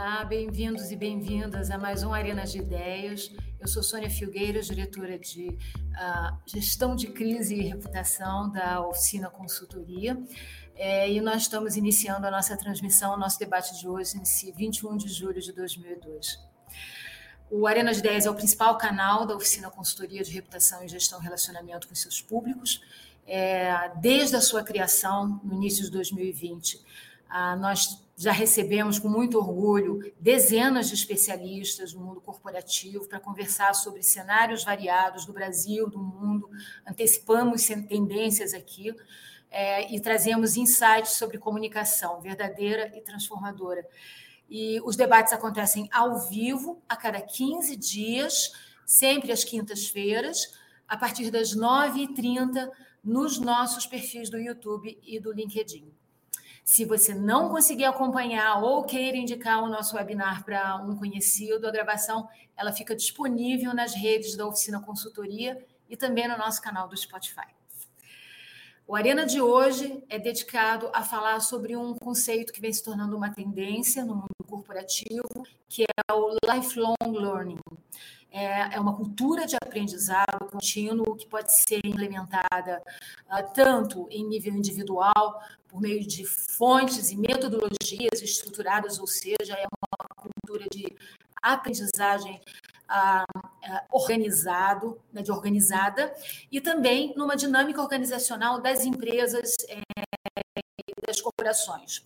Olá, bem-vindos e bem-vindas a mais um Arena de Ideias. Eu sou Sônia Filgueiras, diretora de uh, Gestão de Crise e Reputação da Oficina Consultoria. É, e nós estamos iniciando a nossa transmissão, o nosso debate de hoje, nesse 21 de julho de 2002. O Arena de Ideias é o principal canal da Oficina Consultoria de Reputação e Gestão Relacionamento com seus públicos. É, desde a sua criação, no início de 2020, ah, nós já recebemos com muito orgulho dezenas de especialistas do mundo corporativo para conversar sobre cenários variados do Brasil, do mundo. Antecipamos tendências aqui é, e trazemos insights sobre comunicação verdadeira e transformadora. E os debates acontecem ao vivo, a cada 15 dias, sempre às quintas-feiras, a partir das 9h30, nos nossos perfis do YouTube e do LinkedIn. Se você não conseguir acompanhar ou queira indicar o nosso webinar para um conhecido, a gravação ela fica disponível nas redes da Oficina Consultoria e também no nosso canal do Spotify. O Arena de hoje é dedicado a falar sobre um conceito que vem se tornando uma tendência no mundo corporativo, que é o lifelong learning. É, é uma cultura de aprendizado contínuo que pode ser implementada uh, tanto em nível individual, por meio de fontes e metodologias estruturadas, ou seja, é uma cultura de aprendizagem ah, ah, organizado, né, de organizada, e também numa dinâmica organizacional das empresas é, das corporações.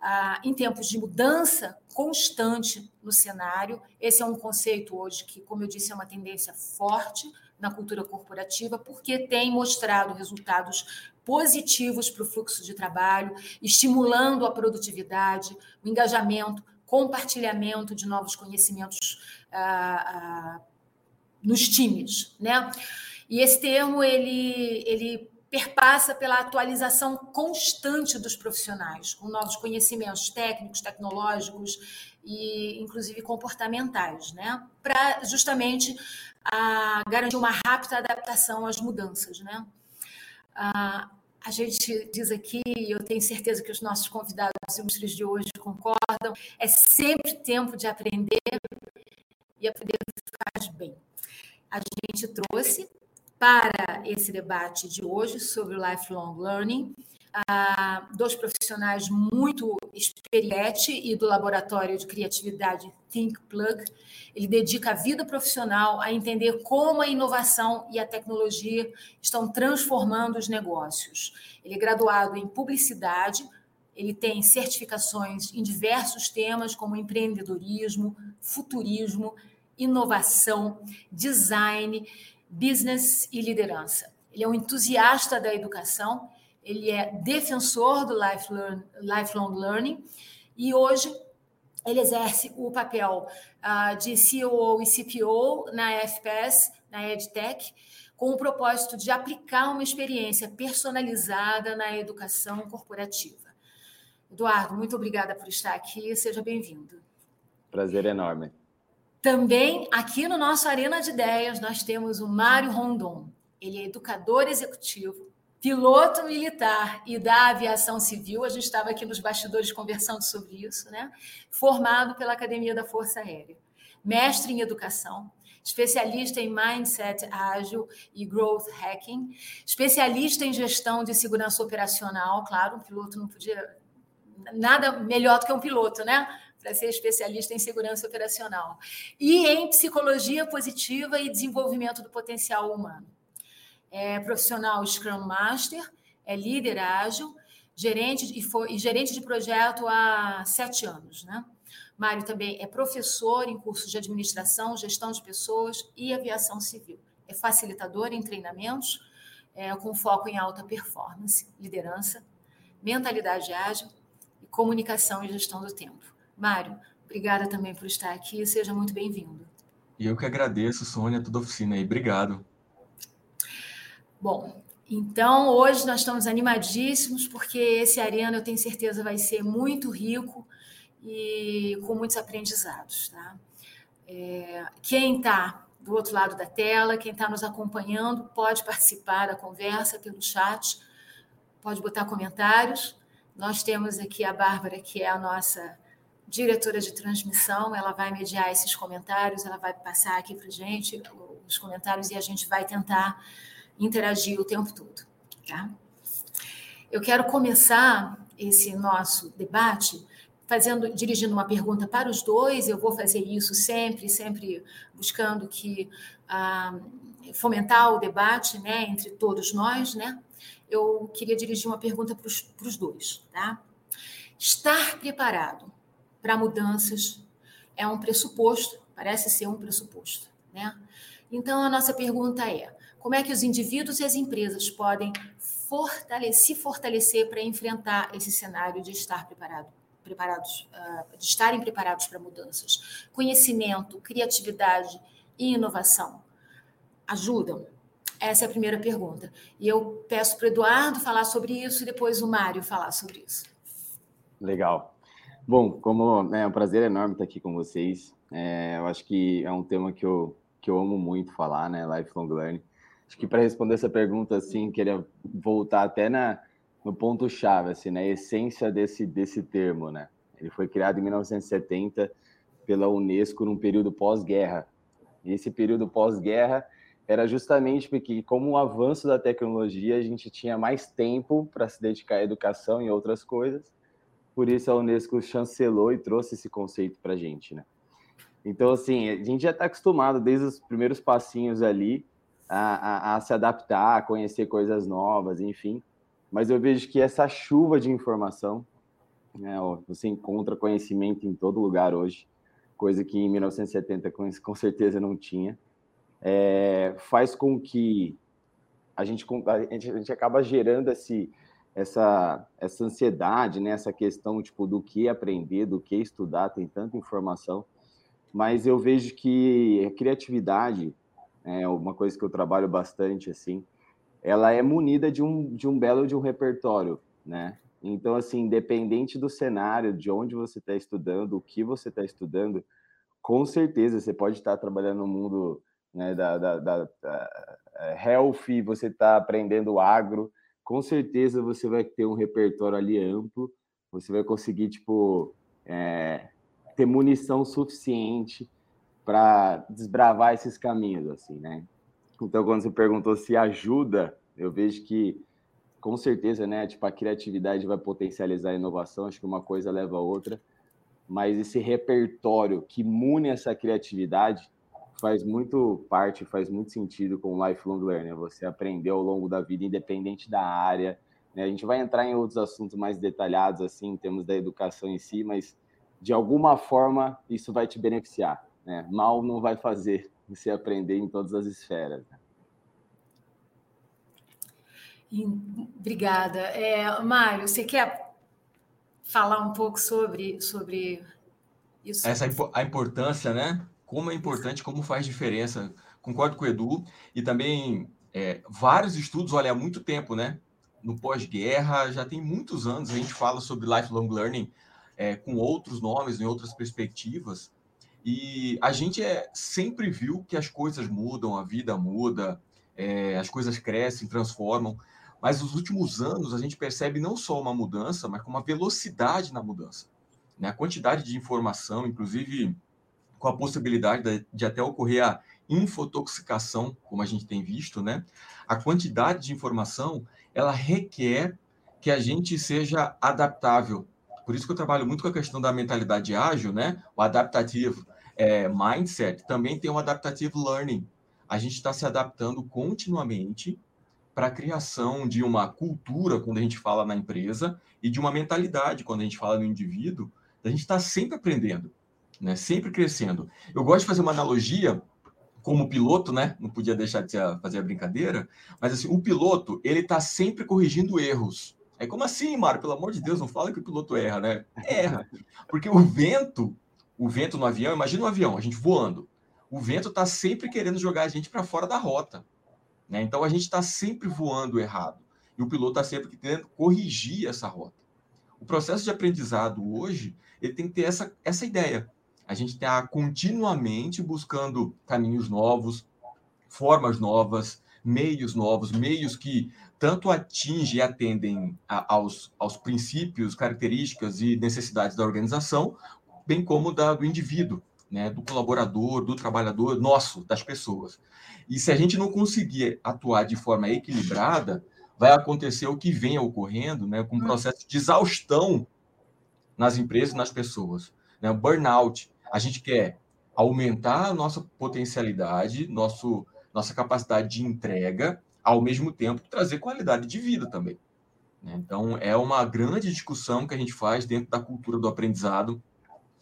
Ah, em tempos de mudança constante no cenário, esse é um conceito hoje que, como eu disse, é uma tendência forte na cultura corporativa, porque tem mostrado resultados positivos para o fluxo de trabalho, estimulando a produtividade, o engajamento, compartilhamento de novos conhecimentos ah, ah, nos times, né? E esse termo ele, ele perpassa pela atualização constante dos profissionais, com novos conhecimentos técnicos, tecnológicos e, inclusive, comportamentais, né? Para justamente a, garantir uma rápida adaptação às mudanças, né? A, a gente diz aqui, e eu tenho certeza que os nossos convidados ilustres de hoje concordam, é sempre tempo de aprender e aprender faz bem. A gente trouxe para esse debate de hoje sobre o lifelong learning dois profissionais muito experientes e do laboratório de criatividade Think Plug. Ele dedica a vida profissional a entender como a inovação e a tecnologia estão transformando os negócios. Ele é graduado em publicidade, ele tem certificações em diversos temas como empreendedorismo, futurismo, inovação, design business e liderança. Ele é um entusiasta da educação, ele é defensor do lifelong learning e hoje ele exerce o papel uh, de CEO e CPO na FPS, na EdTech, com o propósito de aplicar uma experiência personalizada na educação corporativa. Eduardo, muito obrigada por estar aqui, seja bem-vindo. Prazer enorme. Também aqui no nosso Arena de Ideias nós temos o Mário Rondon. Ele é educador executivo, piloto militar e da aviação civil. A gente estava aqui nos bastidores conversando sobre isso, né? Formado pela Academia da Força Aérea, mestre em educação, especialista em mindset ágil e growth hacking, especialista em gestão de segurança operacional. Claro, um piloto não podia nada melhor do que um piloto, né? Para ser especialista em segurança operacional, e em psicologia positiva e desenvolvimento do potencial humano. É profissional Scrum Master, é líder ágil, gerente e, foi, e gerente de projeto há sete anos. Né? Mário também é professor em cursos de administração, gestão de pessoas e aviação civil. É facilitador em treinamentos, é, com foco em alta performance, liderança, mentalidade ágil e comunicação e gestão do tempo. Mário, obrigada também por estar aqui, seja muito bem-vindo. E eu que agradeço, Sônia, toda a oficina aí, obrigado. Bom, então hoje nós estamos animadíssimos, porque esse arena eu tenho certeza vai ser muito rico e com muitos aprendizados. Tá? É, quem está do outro lado da tela, quem está nos acompanhando, pode participar da conversa pelo chat, pode botar comentários. Nós temos aqui a Bárbara, que é a nossa diretora de transmissão, ela vai mediar esses comentários, ela vai passar aqui para gente os comentários e a gente vai tentar interagir o tempo todo. Tá? Eu quero começar esse nosso debate fazendo, dirigindo uma pergunta para os dois. Eu vou fazer isso sempre, sempre buscando que ah, fomentar o debate, né, entre todos nós, né? Eu queria dirigir uma pergunta para os, dois, tá? Estar preparado para mudanças é um pressuposto, parece ser um pressuposto, né? Então a nossa pergunta é: como é que os indivíduos e as empresas podem fortalecer, se fortalecer para enfrentar esse cenário de estar preparado, preparados, ah, de estarem preparados para mudanças? Conhecimento, criatividade e inovação ajudam? Essa é a primeira pergunta. E eu peço para o Eduardo falar sobre isso e depois o Mário falar sobre isso. Legal. Bom, como né, é um prazer enorme estar aqui com vocês. É, eu acho que é um tema que eu, que eu amo muito falar, né? Lifelong Learning. Acho que para responder essa pergunta, assim, queria voltar até na, no ponto-chave, assim, na essência desse, desse termo, né? Ele foi criado em 1970 pela Unesco num período pós-guerra. E esse período pós-guerra era justamente porque, como o avanço da tecnologia, a gente tinha mais tempo para se dedicar à educação e outras coisas. Por isso a Unesco chancelou e trouxe esse conceito para a gente, né? Então, assim, a gente já está acostumado desde os primeiros passinhos ali a, a, a, se adaptar, a conhecer coisas novas, enfim. Mas eu vejo que essa chuva de informação, né, ó, você encontra conhecimento em todo lugar hoje, coisa que em 1970 com, com certeza não tinha é, faz com que a gente, a gente, a gente acaba gerando esse, essa, essa ansiedade, né? essa questão tipo, do que aprender, do que estudar, tem tanta informação, mas eu vejo que a criatividade é uma coisa que eu trabalho bastante, assim, ela é munida de um, de um belo de um repertório, né? Então, assim, independente do cenário, de onde você está estudando, o que você está estudando, com certeza você pode estar trabalhando no mundo né, da, da, da, da é, health, você está aprendendo agro, com certeza você vai ter um repertório ali amplo, você vai conseguir, tipo, é, ter munição suficiente para desbravar esses caminhos, assim, né? Então, quando você perguntou se ajuda, eu vejo que, com certeza, né, tipo, a criatividade vai potencializar a inovação, acho que uma coisa leva a outra, mas esse repertório que mune essa criatividade faz muito parte, faz muito sentido com o lifelong learning. Você aprender ao longo da vida, independente da área. Né? A gente vai entrar em outros assuntos mais detalhados, assim, em termos da educação em si, mas de alguma forma isso vai te beneficiar. Né? Mal não vai fazer você aprender em todas as esferas. Né? Obrigada. É, Mário, você quer falar um pouco sobre, sobre isso? Essa a importância, né? Como é importante, como faz diferença. Concordo com o Edu. E também é, vários estudos, olha, há muito tempo, né? No pós-guerra, já tem muitos anos, a gente fala sobre lifelong learning é, com outros nomes, em outras perspectivas. E a gente é, sempre viu que as coisas mudam, a vida muda, é, as coisas crescem, transformam. Mas nos últimos anos, a gente percebe não só uma mudança, mas com uma velocidade na mudança. Né? A quantidade de informação, inclusive com a possibilidade de, até ocorrer a infotoxicação, como a gente tem visto, né? A quantidade de informação, ela requer que a gente seja adaptável. Por isso que eu trabalho muito com a questão da mentalidade ágil, né? O adaptativo é, mindset também tem o adaptative learning. A gente está se adaptando continuamente para a criação de uma cultura, quando a gente fala na empresa, e de uma mentalidade, quando a gente fala no indivíduo, a gente está sempre aprendendo né? Sempre crescendo. Eu gosto de fazer uma analogia como piloto, né? Não podia deixar de fazer a brincadeira, mas assim, o piloto, ele está sempre corrigindo erros. É como assim, Mário? Pelo amor de Deus, não fala que o piloto erra, né? Erra. Porque o vento, o vento no avião, imagina um avião, a gente voando. O vento está sempre querendo jogar a gente para fora da rota. Né? Então a gente está sempre voando errado. E o piloto está sempre querendo corrigir essa rota. O processo de aprendizado hoje, ele tem que ter essa, essa ideia a gente está continuamente buscando caminhos novos, formas novas, meios novos, meios que tanto atingem e atendem a, aos, aos princípios, características e necessidades da organização, bem como da, do indivíduo, né, do colaborador, do trabalhador, nosso, das pessoas. E se a gente não conseguir atuar de forma equilibrada, vai acontecer o que vem ocorrendo, né, com um processo de exaustão nas empresas e nas pessoas. Né? Burnout. A gente quer aumentar a nossa potencialidade, nosso, nossa capacidade de entrega, ao mesmo tempo trazer qualidade de vida também. Né? Então, é uma grande discussão que a gente faz dentro da cultura do aprendizado,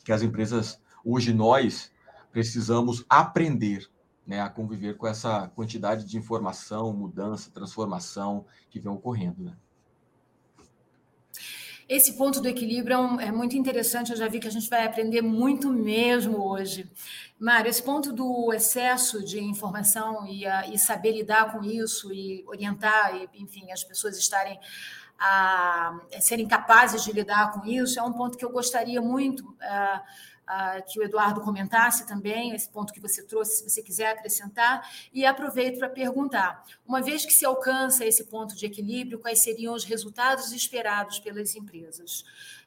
que as empresas, hoje nós, precisamos aprender né, a conviver com essa quantidade de informação, mudança, transformação que vem ocorrendo. Né? Esse ponto do equilíbrio é, um, é, muito interessante, eu já vi que a gente vai aprender muito mesmo hoje. Mário, esse ponto do excesso de informação e, a, e saber lidar com isso e orientar, e, enfim, as pessoas estarem a, a, serem capazes de lidar com isso, é um ponto que eu gostaria muito. A, uh, que o Eduardo comentasse também, esse ponto que você trouxe, se você quiser acrescentar, e aproveito para perguntar: uma vez que se alcança esse ponto de equilíbrio, quais seriam os resultados esperados pelas empresas?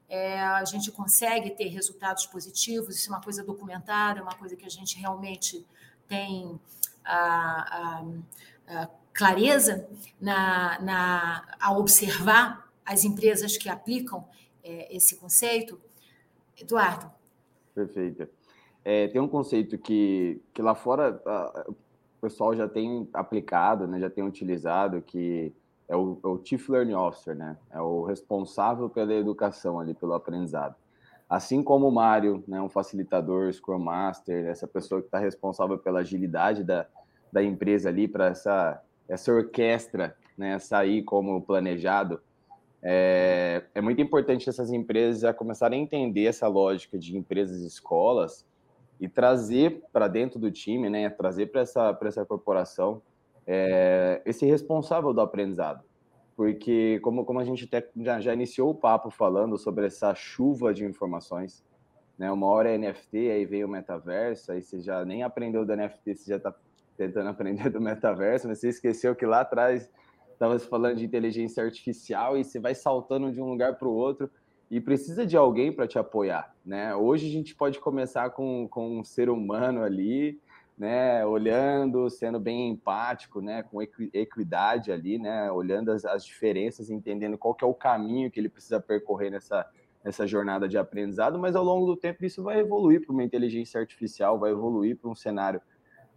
É, a gente consegue ter resultados positivos, isso é uma coisa documentada, é uma coisa que a gente realmente tem a, a, a clareza na, na, a observar as empresas que aplicam é, esse conceito. Eduardo. Perfeito. É, tem um conceito que, que lá fora a, o pessoal já tem aplicado, né, já tem utilizado, que é o, é o Chief Learning Officer, né? É o responsável pela educação ali, pelo aprendizado. Assim como o Mário, né, um facilitador, Scrum Master, essa pessoa que está responsável pela agilidade da, da empresa ali, para essa, essa orquestra né, sair como planejado, é, é muito importante essas empresas começarem a entender essa lógica de empresas e escolas e trazer para dentro do time, né, trazer para essa, essa corporação é, esse responsável do aprendizado. Porque, como, como a gente até já, já iniciou o papo falando sobre essa chuva de informações, né, uma hora é NFT, aí vem o metaverso, aí você já nem aprendeu do NFT, você já está tentando aprender do metaverso, mas você esqueceu que lá atrás estava falando de inteligência artificial e você vai saltando de um lugar para o outro e precisa de alguém para te apoiar, né? Hoje a gente pode começar com, com um ser humano ali, né? Olhando, sendo bem empático, né? Com equidade ali, né? Olhando as, as diferenças, entendendo qual que é o caminho que ele precisa percorrer nessa, nessa jornada de aprendizado, mas ao longo do tempo isso vai evoluir para uma inteligência artificial, vai evoluir para um cenário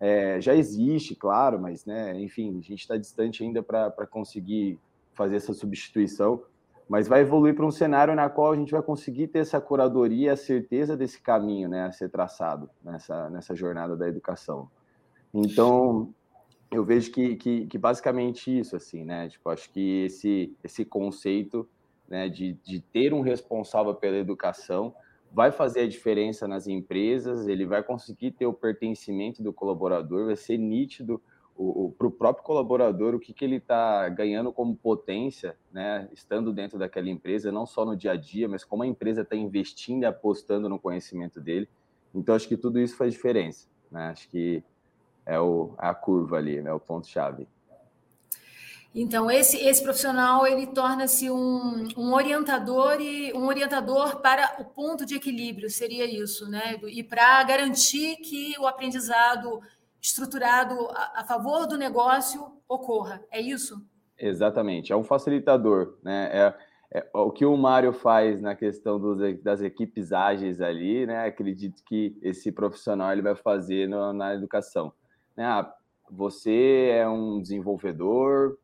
é, já existe, claro, mas, né, enfim, a gente está distante ainda para conseguir fazer essa substituição, mas vai evoluir para um cenário na qual a gente vai conseguir ter essa curadoria, a certeza desse caminho né, a ser traçado nessa, nessa jornada da educação. Então, eu vejo que, que, que basicamente isso, assim, né? Tipo, acho que esse, esse conceito né, de, de ter um responsável pela educação vai fazer a diferença nas empresas, ele vai conseguir ter o pertencimento do colaborador, vai ser nítido para o próprio colaborador o que, que ele está ganhando como potência, né, estando dentro daquela empresa, não só no dia a dia, mas como a empresa está investindo e apostando no conhecimento dele. Então, acho que tudo isso faz diferença. Né? Acho que é o, a curva ali, é né, o ponto-chave. Então, esse, esse profissional ele torna-se um, um orientador e um orientador para o ponto de equilíbrio, seria isso, né? E para garantir que o aprendizado estruturado a, a, favor do negócio ocorra. É isso? Exatamente. É um facilitador, né? É, é o que o Mário faz na questão dos, das equipes ágeis ali, né? Acredito que esse profissional ele vai fazer no, na educação. Né? Ah, você é um desenvolvedor,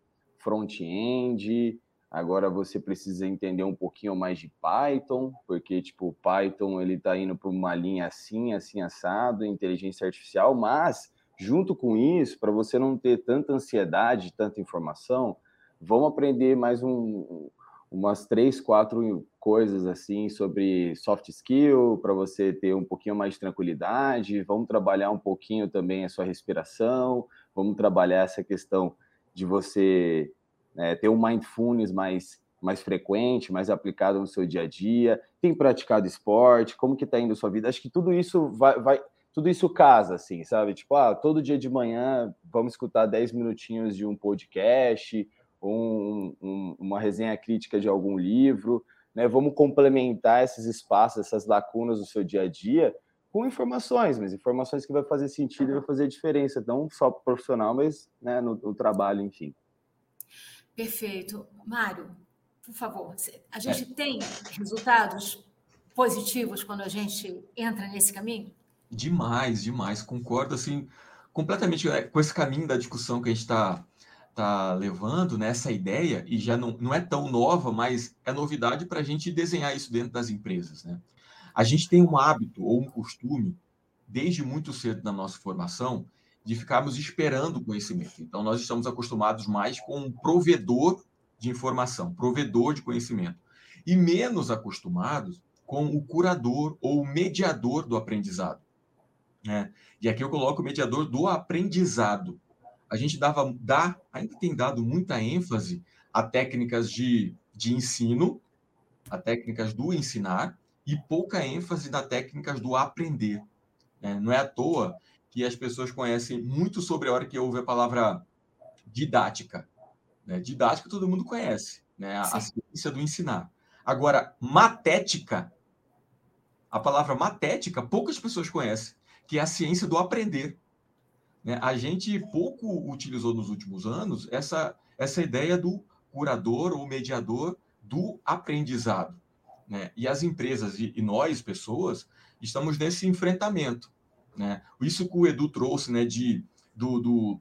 front-end, agora você precisa entender um pouquinho mais de Python, porque tipo, o Python ele está indo para uma linha assim, assim assado, inteligência artificial, mas junto com isso, para você não ter tanta ansiedade, tanta informação, vamos aprender mais um, umas três, quatro coisas assim sobre soft skill para você ter um pouquinho mais de tranquilidade. Vamos trabalhar um pouquinho também a sua respiração. Vamos trabalhar essa questão de você é, ter um mindfulness mais, mais frequente, mais aplicado no seu dia a dia, tem praticado esporte, como que está indo a sua vida? Acho que tudo isso vai, vai, tudo isso casa, assim, sabe? Tipo, ah, todo dia de manhã vamos escutar 10 minutinhos de um podcast, um, um, uma resenha crítica de algum livro, né? Vamos complementar esses espaços, essas lacunas do seu dia a dia com informações, mas informações que vai fazer sentido e vai fazer diferença, não só para o profissional, mas né, no, no, trabalho, enfim. Perfeito. Mário, por favor, a gente é. tem resultados positivos quando a gente entra nesse caminho? Demais, demais. Concordo assim completamente é, com esse caminho da discussão que a gente está tá levando, né, essa ideia, e já não, não é tão nova, mas é novidade para a gente desenhar isso dentro das empresas. Né? A gente tem um hábito ou um costume, desde muito cedo na nossa formação, de ficarmos esperando o conhecimento. Então, nós estamos acostumados mais com um provedor de informação, provedor de conhecimento, e menos acostumados com o curador ou o mediador do aprendizado. Né? E aqui eu coloco o mediador do aprendizado. A gente dava, dá, ainda tem dado muita ênfase a técnicas de, de ensino, a técnicas do ensinar, e pouca ênfase nas técnicas do aprender. Né? Não é à toa que as pessoas conhecem muito sobre a hora que ouve a palavra didática. Né? Didática todo mundo conhece, né? a, a ciência do ensinar. Agora, matética, a palavra matética, poucas pessoas conhecem, que é a ciência do aprender. Né? A gente pouco utilizou nos últimos anos essa, essa ideia do curador ou mediador do aprendizado. Né? E as empresas e, e, nós, pessoas, estamos nesse enfrentamento. Né? Isso que o Edu trouxe né, de, do, do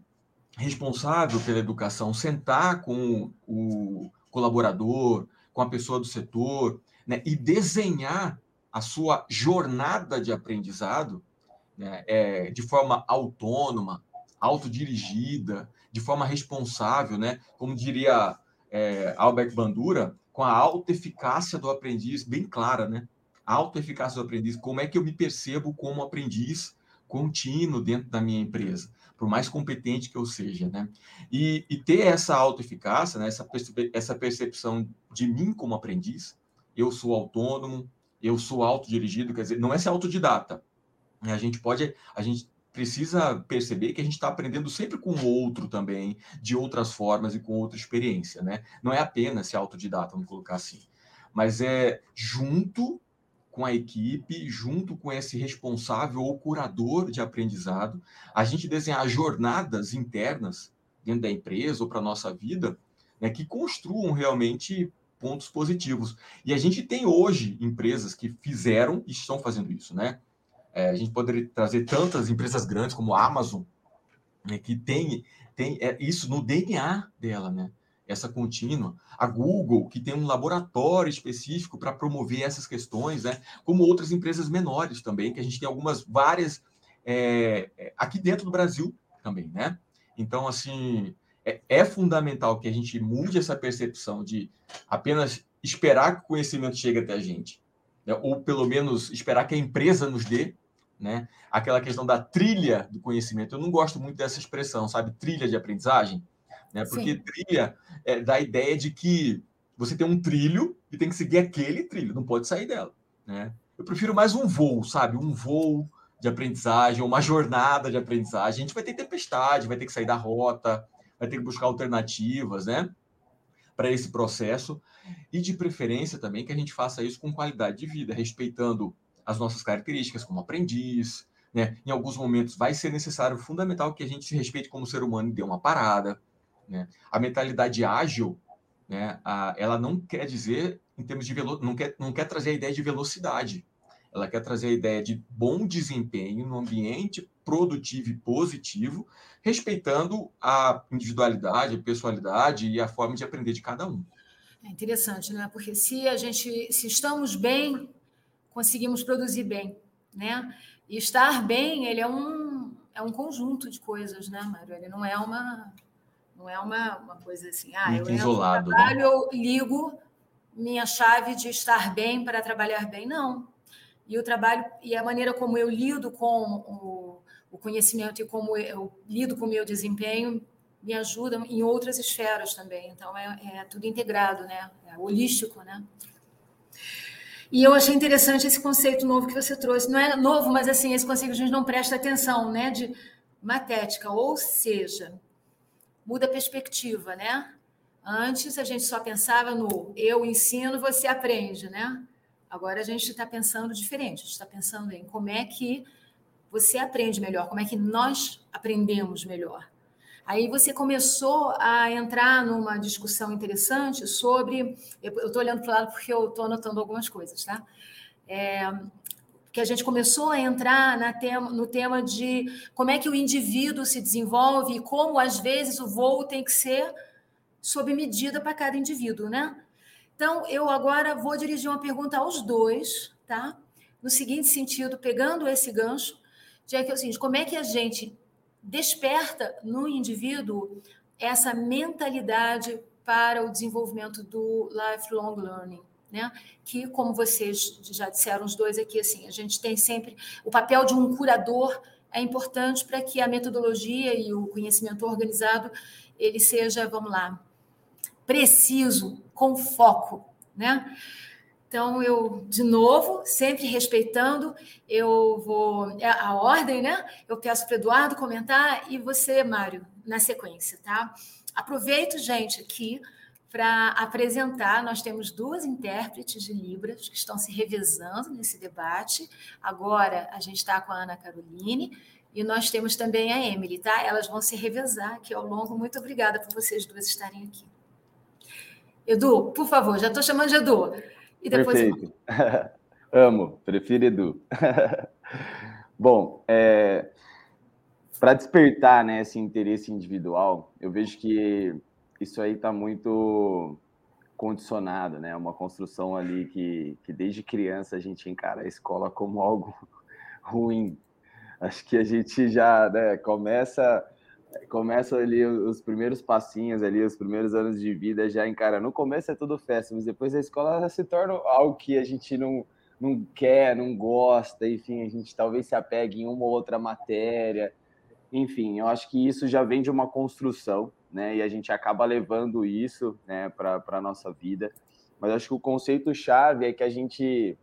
responsável pela educação sentar com o colaborador, com a pessoa do setor, né, e desenhar a sua jornada de aprendizado né, é, de forma autônoma, autodirigida, de forma responsável, né, como diria é, Albert Bandura, com a autoeficácia do aprendiz bem clara, né? A autoeficácia do aprendiz, como é que eu me percebo como aprendiz contínuo dentro da minha empresa, por mais competente que eu seja, né? E, e ter essa autoeficácia, né? essa, essa percepção de mim como aprendiz, eu sou autônomo, eu sou autodirigido, quer dizer, não é ser autodidata. A gente pode, a gente precisa perceber que a gente está aprendendo sempre com o outro também, de outras formas e com outra experiência, né? Não é apenas ser autodidata, vamos colocar assim, mas é junto com a equipe, junto com esse responsável ou curador de aprendizado, a gente desenhar jornadas internas dentro da empresa ou para nossa vida, né, que construam realmente pontos positivos. E a gente tem hoje empresas que fizeram e estão fazendo isso, né? É, a gente poderia trazer tantas empresas grandes como a Amazon, né, que tem, tem é, isso no DNA dela, né? Essa contínua. A Google, que tem um laboratório específico para promover essas questões, né? Como outras empresas menores também, que a gente tem algumas, várias é, é aqui dentro do Brasil também, né? Então, assim, é, é fundamental que a gente mude essa percepção de apenas esperar que o conhecimento chegue até a gente, né? ou pelo menos esperar que a empresa nos dê, né? Aquela questão da trilha do conhecimento. Eu não gosto muito dessa expressão, sabe? Trilha de aprendizagem, né? Porque Sim. trilha é, dá a ideia de que você tem um trilho e tem que seguir aquele trilho, não pode sair dela, né? Eu prefiro mais um voo, sabe? Um voo de aprendizagem, uma jornada de aprendizagem. A gente vai ter tempestade, vai ter que sair da rota, vai ter que buscar alternativas, né? Para esse processo. E de preferência também que a gente faça isso com qualidade de vida, respeitando as nossas características como aprendiz, né? Em alguns momentos vai ser necessário, fundamental, que a gente se respeite como ser humano e dê uma parada, né? A mentalidade ágil, né? A, ela não quer dizer, em termos de velo, não quer, não quer trazer a ideia de velocidade. Ela quer trazer a ideia de bom desempenho no ambiente produtivo e positivo, respeitando a individualidade, a pessoalidade e a forma de aprender de cada um. É interessante, né? Porque se a gente, se estamos bem conseguimos produzir bem, né? E estar bem, ele é um é um conjunto de coisas, né, Mário? Ele não é uma não é uma, uma coisa assim, ah, Muito eu isolado, né? trabalho, né? eu ligo minha chave de estar bem para trabalhar bem, não. E o trabalho e a maneira como eu lido com o, o conhecimento e como eu lido com o meu desempenho me ajuda em outras esferas também. Então é, é tudo integrado, né? É holístico, né? E eu achei interessante esse conceito novo que você trouxe. Não é novo, mas assim, esse conceito a gente não presta atenção, né? De matética, ou seja, muda a perspectiva, né? Antes a gente só pensava no eu ensino, você aprende, né? Agora a gente está pensando diferente, a gente está pensando em como é que você aprende melhor, como é que nós aprendemos melhor. Aí você começou a entrar numa discussão interessante sobre. Eu estou olhando para o lado porque eu estou anotando algumas coisas, tá? É, que a gente começou a entrar tema, no tema de como é que o indivíduo se desenvolve e como, às vezes, o voo tem que ser sob medida para cada indivíduo, né? Então, eu agora vou dirigir uma pergunta aos dois, tá? No seguinte sentido, pegando esse gancho, já que é o seguinte, como é que a gente desperta no indivíduo essa mentalidade para o desenvolvimento do lifelong learning, né? Que, como vocês já disseram os dois aqui, assim, a gente tem sempre o papel de um curador é importante para que a metodologia e o conhecimento organizado ele seja, vamos lá, preciso, com foco, né? Então, eu, de novo, sempre respeitando, eu vou. É a ordem, né? Eu peço para o Eduardo comentar e você, Mário, na sequência, tá? Aproveito, gente, aqui para apresentar. Nós temos duas intérpretes de Libras que estão se revezando nesse debate. Agora, a gente está com a Ana Caroline e nós temos também a Emily, tá? Elas vão se revezar aqui ao longo. Muito obrigada por vocês duas estarem aqui. Edu, por favor, já estou chamando de Edu. E depois Perfeito. Amo, prefiro Edu. Bom, é, para despertar né, esse interesse individual, eu vejo que isso aí está muito condicionado, né? Uma construção ali que, que desde criança a gente encara a escola como algo ruim. Acho que a gente já né, começa começa ali os primeiros passinhos ali, os primeiros anos de vida já encara. No começo é tudo festa, mas depois a escola se torna algo que a gente não, não quer, não gosta, enfim, a gente talvez se apegue em uma ou outra matéria. Enfim, eu acho que isso já vem de uma construção, né? E a gente acaba levando isso, né, para a nossa vida. Mas acho que o conceito chave é que a gente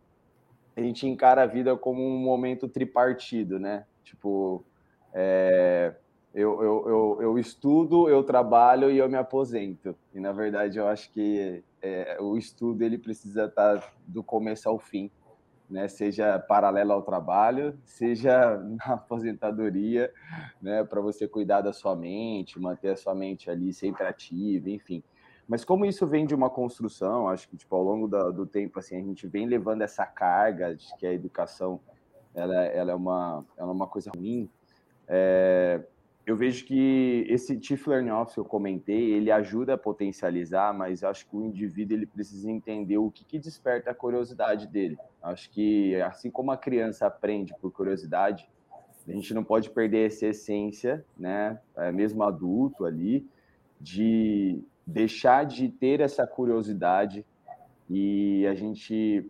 a gente encara a vida como um momento tripartido, né? Tipo, é, eu, eu, eu, eu, estudo, eu trabalho e eu me aposento. E na verdade eu acho que é, o estudo ele precisa estar do começo ao fim, né? Seja paralelo ao trabalho, seja na aposentadoria, né? Para você cuidar da sua mente, manter a sua mente ali sempre ativa, enfim. Mas como isso vem de uma construção, acho que tipo ao longo do tempo assim a gente vem levando essa carga de que a educação ela, ela é uma ela é uma coisa ruim. É, eu vejo que esse Chief Learning Officer que eu comentei, ele ajuda a potencializar, mas acho que o indivíduo ele precisa entender o que, que desperta a curiosidade dele. Acho que assim como a criança aprende por curiosidade, a gente não pode perder essa essência, né? É, mesmo adulto ali, de deixar de ter essa curiosidade e a gente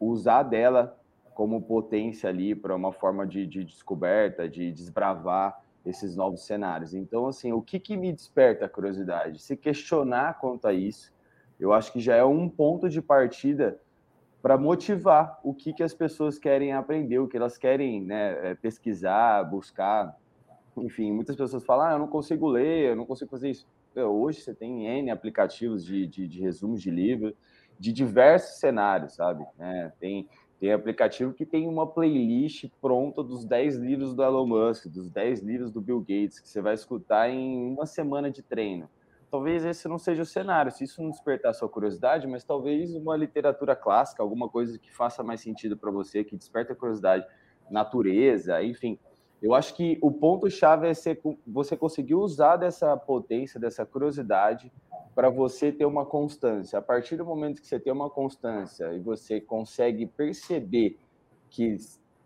usar dela como potência ali para uma forma de, de descoberta, de desbravar esses novos cenários. Então, assim, o que, que me desperta a curiosidade? Se questionar quanto a isso, eu acho que já é um ponto de partida para motivar o que, que as pessoas querem aprender, o que elas querem né, é, pesquisar, buscar. Enfim, muitas pessoas falam, ah, eu não consigo ler, eu não consigo fazer isso. Hoje você tem N aplicativos de, de, de resumos de livro, de diversos cenários, sabe? É, tem tem aplicativo que tem uma playlist pronta dos 10 livros do Elon Musk, dos 10 livros do Bill Gates, que você vai escutar em uma semana de treino. Talvez esse não seja o cenário, se isso não despertar sua curiosidade, mas talvez uma literatura clássica, alguma coisa que faça mais sentido para você, que desperta a curiosidade, natureza, enfim. Eu acho que o ponto-chave é você conseguir usar dessa potência, dessa curiosidade, para você ter uma constância. A partir do momento que você tem uma constância e você consegue perceber que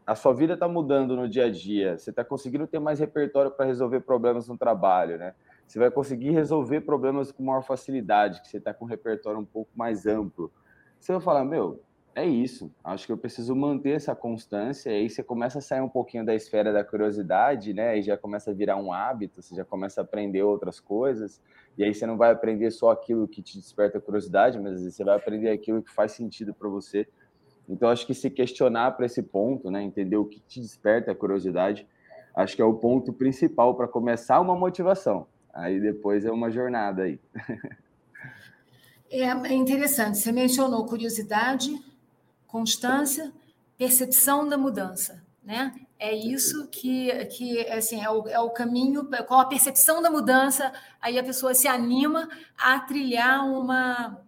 a sua vida está mudando no dia a dia, você está conseguindo ter mais repertório para resolver problemas no trabalho, né? Você vai conseguir resolver problemas com maior facilidade, que você está com um repertório um pouco mais amplo. Você vai falar, meu, é isso. Acho que eu preciso manter essa constância. E aí você começa a sair um pouquinho da esfera da curiosidade, né? E já começa a virar um hábito, você já começa a aprender outras coisas. E aí você não vai aprender só aquilo que te desperta curiosidade, mas você vai aprender aquilo que faz sentido para você. Então acho que se questionar para esse ponto, né? Entender o que te desperta a curiosidade, acho que é o ponto principal para começar uma motivação. Aí depois é uma jornada aí. É, é interessante, você mencionou curiosidade, constância, percepção da mudança, né? É isso que, que assim, é o, é o caminho, com a percepção da mudança, aí a pessoa se anima a trilhar uma,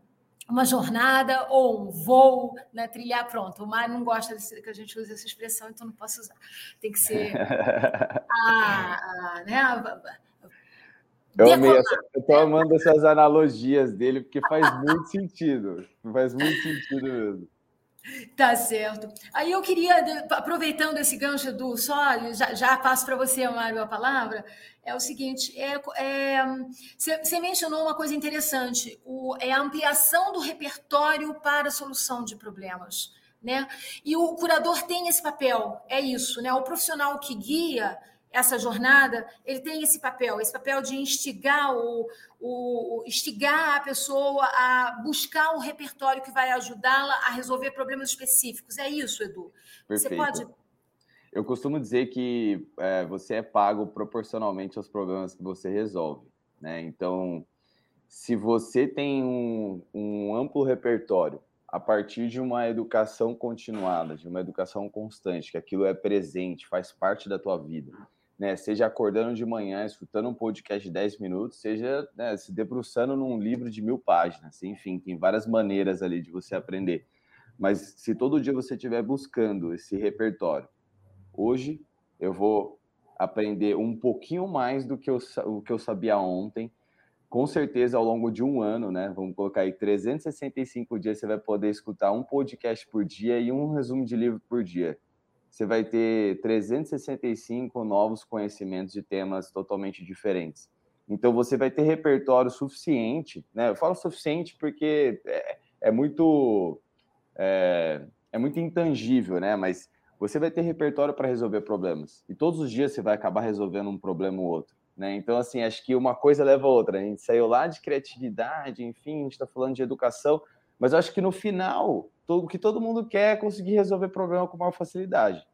uma jornada ou um voo, né? trilhar pronto. O Mário não gosta de, que a gente use essa expressão, então não posso usar. Tem que ser a, a, né? Eu amei, eu tô amando essas analogias dele, porque faz muito sentido. Faz muito sentido mesmo. Tá certo. Aí eu queria, aproveitando esse gancho do só, já, já passo para você, Mário, a palavra, é o seguinte, é, é, você mencionou uma coisa interessante, o, é a ampliação do repertório para a solução de problemas. Né? E o curador tem esse papel, é isso, né? O profissional que guia essa jornada, ele tem esse papel, esse papel de instigar o, o instigar a pessoa a buscar o repertório que vai ajudá-la a resolver problemas específicos. É isso, Edu. Perfeito. Você pode eu costumo dizer que é, você é pago proporcionalmente aos problemas que você resolve. Né? Então, se você tem um, um, amplo repertório a partir de uma educação continuada, de uma educação constante, que aquilo é presente, faz parte da tua vida, né? Seja acordando de manhã, escutando um podcast de 10 minutos, seja né, se debruçando num livro de mil páginas. Enfim, tem várias maneiras ali de você aprender. Mas se todo dia você estiver buscando esse repertório, hoje eu vou aprender um pouquinho mais do que eu, o que eu sabia ontem. Com certeza, ao longo de um ano, né? Vamos colocar aí 365 dias, você vai poder escutar um podcast por dia e um resumo de livro por dia você vai ter 365 novos conhecimentos de temas totalmente diferentes. Então, você vai ter repertório suficiente, né? Eu falo suficiente porque é, é muito é, é, muito intangível, né? Mas você vai ter repertório para resolver problemas. E todos os dias você vai acabar resolvendo um problema ou outro. Né? Então, assim, acho que uma coisa leva a outra. A gente saiu lá de criatividade, enfim, a gente está falando de educação, mas eu acho que no final, o que todo mundo quer é conseguir resolver problema com maior facilidade.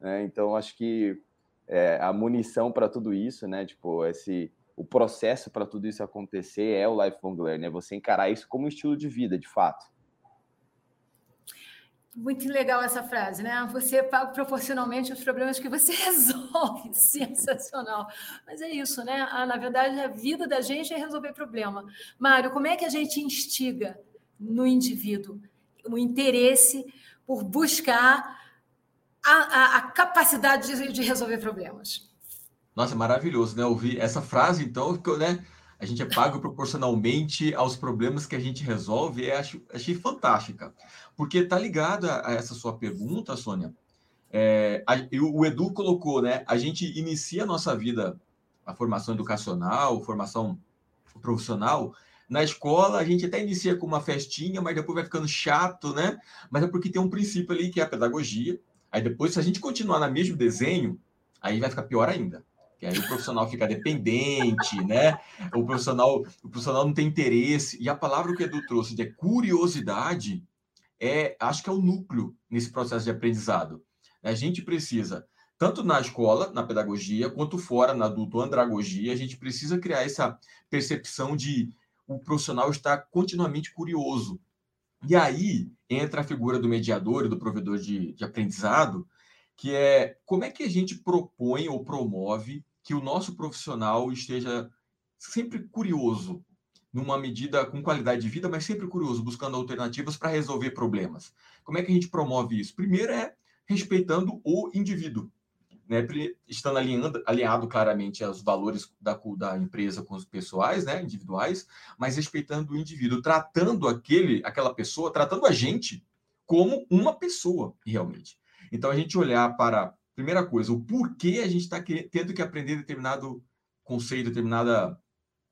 Né? Então, acho que é, a munição para tudo isso, né? Tipo, esse, o processo para tudo isso acontecer é o lifelong learning, é você encarar isso como estilo de vida, de fato. Muito legal essa frase, né? Você paga proporcionalmente os problemas que você resolve. Sensacional. Mas é isso, né? Ah, na verdade, a vida da gente é resolver problema. Mário, como é que a gente instiga no indivíduo o interesse por buscar a, a, a capacidade de, de, resolver problemas. Nossa, maravilhoso, né? Ouvir essa frase, então, que né? A gente é pago proporcionalmente aos problemas que a gente resolve, é, acho, achei fantástica. Porque tá ligado a, a essa sua pergunta, Sônia. É, o Edu colocou, né? A gente inicia a nossa vida, a formação educacional, formação profissional, na escola, a gente até inicia com uma festinha, mas depois vai ficando chato, né? Mas é porque tem um princípio ali que é a pedagogia. Aí depois, se a gente continuar no mesmo desenho, aí vai ficar pior ainda. Que aí o profissional fica dependente, né? O profissional, o profissional não tem interesse. E a palavra que o Edu trouxe de curiosidade é, acho que é o núcleo nesse processo de aprendizado. A gente precisa, tanto na escola, na pedagogia, quanto fora, na adulto andragogia, a gente precisa criar essa percepção de o profissional está continuamente curioso. E aí entra a figura do mediador e do provedor de, de aprendizado, que é como é que a gente propõe ou promove que o nosso profissional esteja sempre curioso, numa medida com qualidade de vida, mas sempre curioso, buscando alternativas para resolver problemas. Como é que a gente promove isso? Primeiro é respeitando o indivíduo né, estando alinhando, alinhado claramente aos valores da, da empresa com os pessoais, né, individuais, mas respeitando o indivíduo, tratando aquele, aquela pessoa, tratando a gente como uma pessoa, realmente. Então, a gente olhar para, primeira coisa, o porquê a gente está tendo que aprender determinado conceito, determinada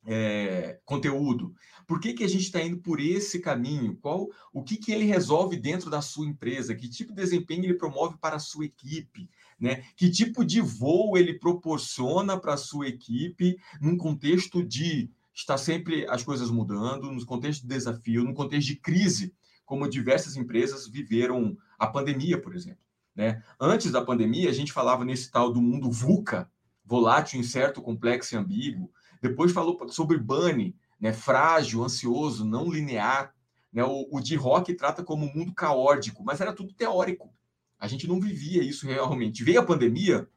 é, conteúdo. Por que, que a gente está indo por esse caminho? Qual o que, que ele resolve dentro da sua empresa? Que tipo de desempenho ele promove para a sua equipe? Né? Que tipo de voo ele proporciona para a sua equipe num contexto de estar sempre as coisas mudando, no contexto de desafio, no contexto de crise, como diversas empresas viveram a pandemia, por exemplo. Né? Antes da pandemia, a gente falava nesse tal do mundo VUCA, volátil, incerto, complexo e ambíguo. Depois falou sobre BANI, né, frágil, ansioso, não linear. Né? O, o de rock trata como um mundo caótico, mas era tudo teórico. A gente não vivia isso realmente. Veio a pandemia,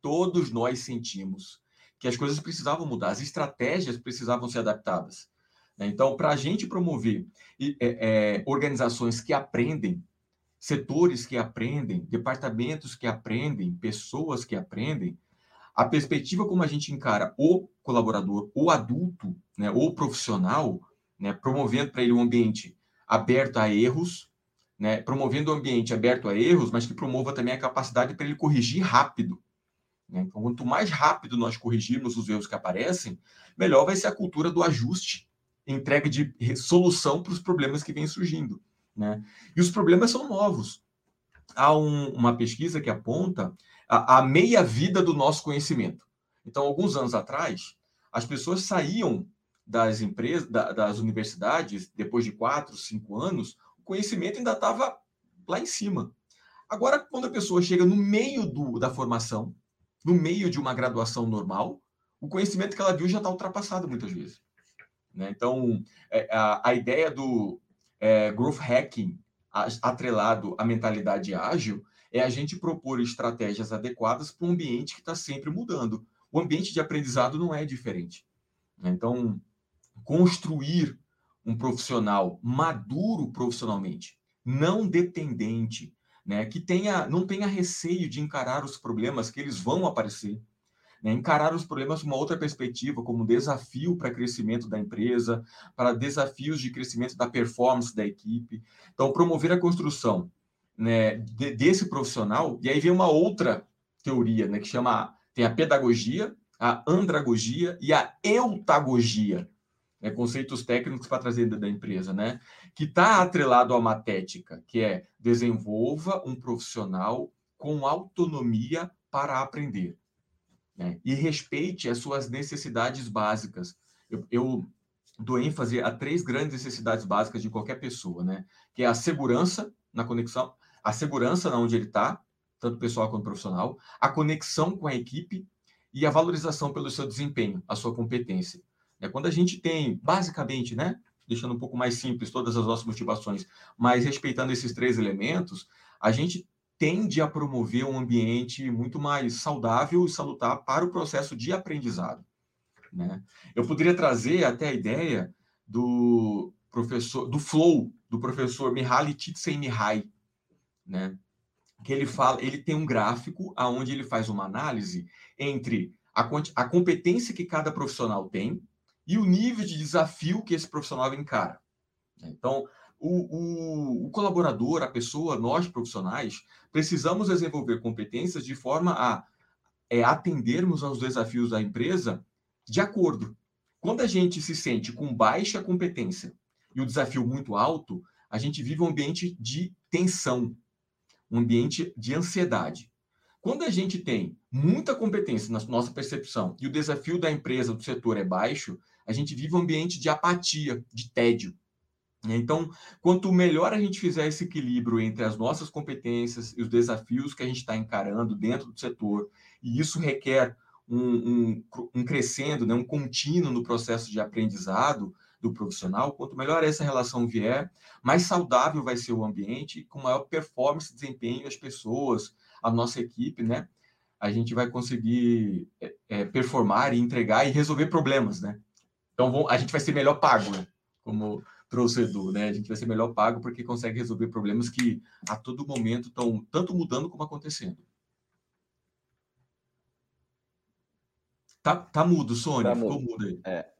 todos nós sentimos que as coisas precisavam mudar, as estratégias precisavam ser adaptadas. Né? Então, para a gente promover é, é, organizações que aprendem, setores que aprendem, departamentos que aprendem, pessoas que aprendem, a perspectiva como a gente encara o colaborador, o adulto, né, o profissional, né, promovendo para ele um ambiente aberto a erros, né, promovendo um ambiente aberto a erros, mas que promova também a capacidade para ele corrigir rápido. Né? Então, quanto mais rápido nós corrigirmos os erros que aparecem, melhor vai ser a cultura do ajuste, entrega de solução para os problemas que vêm surgindo. Né? E os problemas são novos. Há um, uma pesquisa que aponta a, a meia-vida do nosso conhecimento. Então, alguns anos atrás, as pessoas saíam das empresas, da, das universidades, depois de quatro, cinco anos, conhecimento ainda estava lá em cima. Agora, quando a pessoa chega no meio do, da formação, no meio de uma graduação normal, o conhecimento que ela viu já está ultrapassado muitas vezes. Né? Então, é, a, a, ideia do é, growth hacking atrelado à mentalidade ágil é a gente propor estratégias adequadas para um ambiente que está sempre mudando. O ambiente de aprendizado não é diferente. Né? Então, construir um profissional maduro profissionalmente, não dependente, né? que tenha, não tenha receio de encarar os problemas que eles vão aparecer, né? encarar os problemas com uma outra perspectiva, como desafio para crescimento da empresa, para desafios de crescimento da performance da equipe. Então, promover a construção né, de, desse profissional, e aí vem uma outra teoria, né, que chama, tem a pedagogia, a andragogia e a eutagogia, né, conceitos técnicos para trazer da empresa, né, que está atrelado a uma tética, que é desenvolva um profissional com autonomia para aprender, né, e respeite as suas necessidades básicas. Eu, eu dou ênfase a três grandes necessidades básicas de qualquer pessoa, né, que é a segurança na conexão, a segurança na onde ele está, tanto pessoal quanto profissional, a conexão com a equipe e a valorização pelo seu desempenho, a sua competência. É quando a gente tem, basicamente, né, deixando um pouco mais simples todas as nossas motivações, mas respeitando esses três elementos, a gente tende a promover um ambiente muito mais saudável e salutar para o processo de aprendizado. Né? Eu poderia trazer até a ideia do professor, do flow do professor Mihaly Csikszentmihalyi, né? Que ele fala, ele tem um gráfico aonde ele faz uma análise entre a, a competência que cada profissional tem e o nível de desafio que esse profissional encara. Então, o, o, o, colaborador, a pessoa, nós profissionais, precisamos desenvolver competências de forma a é, atendermos aos desafios da empresa de acordo. Quando a gente se sente com baixa competência e o desafio muito alto, a gente vive um ambiente de tensão, um ambiente de ansiedade. Quando a gente tem muita competência na nossa percepção e o desafio da empresa, do setor é baixo, a gente vive um ambiente de apatia, de tédio. Então, quanto melhor a gente fizer esse equilíbrio entre as nossas competências e os desafios que a gente está encarando dentro do setor, e isso requer um, um, um crescendo, né, um contínuo no processo de aprendizado, do profissional, quanto melhor essa relação vier, mais saudável vai ser o ambiente, com maior performance, desempenho as pessoas, a nossa equipe, né? A gente vai conseguir é, é, performar e entregar e resolver problemas, né? Então a gente vai ser melhor pago, né? Como trouxe Edu, né? A gente vai ser melhor pago porque consegue resolver problemas que a todo momento estão tanto mudando como acontecendo. Tá, tá mudo, Sônia. Tá Ficou mudo aí. É.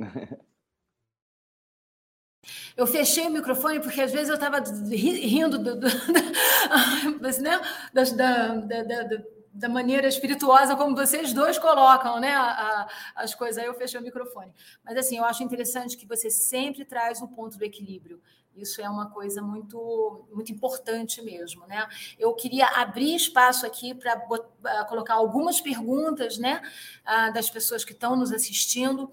Eu fechei o microfone porque às vezes eu estava rindo do, do, né? da, da, da, da, maneira espirituosa como vocês dois colocam né? A, a, as coisas. Aí eu fechei o microfone. Mas assim, eu acho interessante que você sempre traz o um ponto do equilíbrio. Isso é uma coisa muito, muito importante mesmo, né? Eu queria abrir espaço aqui para colocar algumas perguntas, né, das pessoas que estão nos assistindo.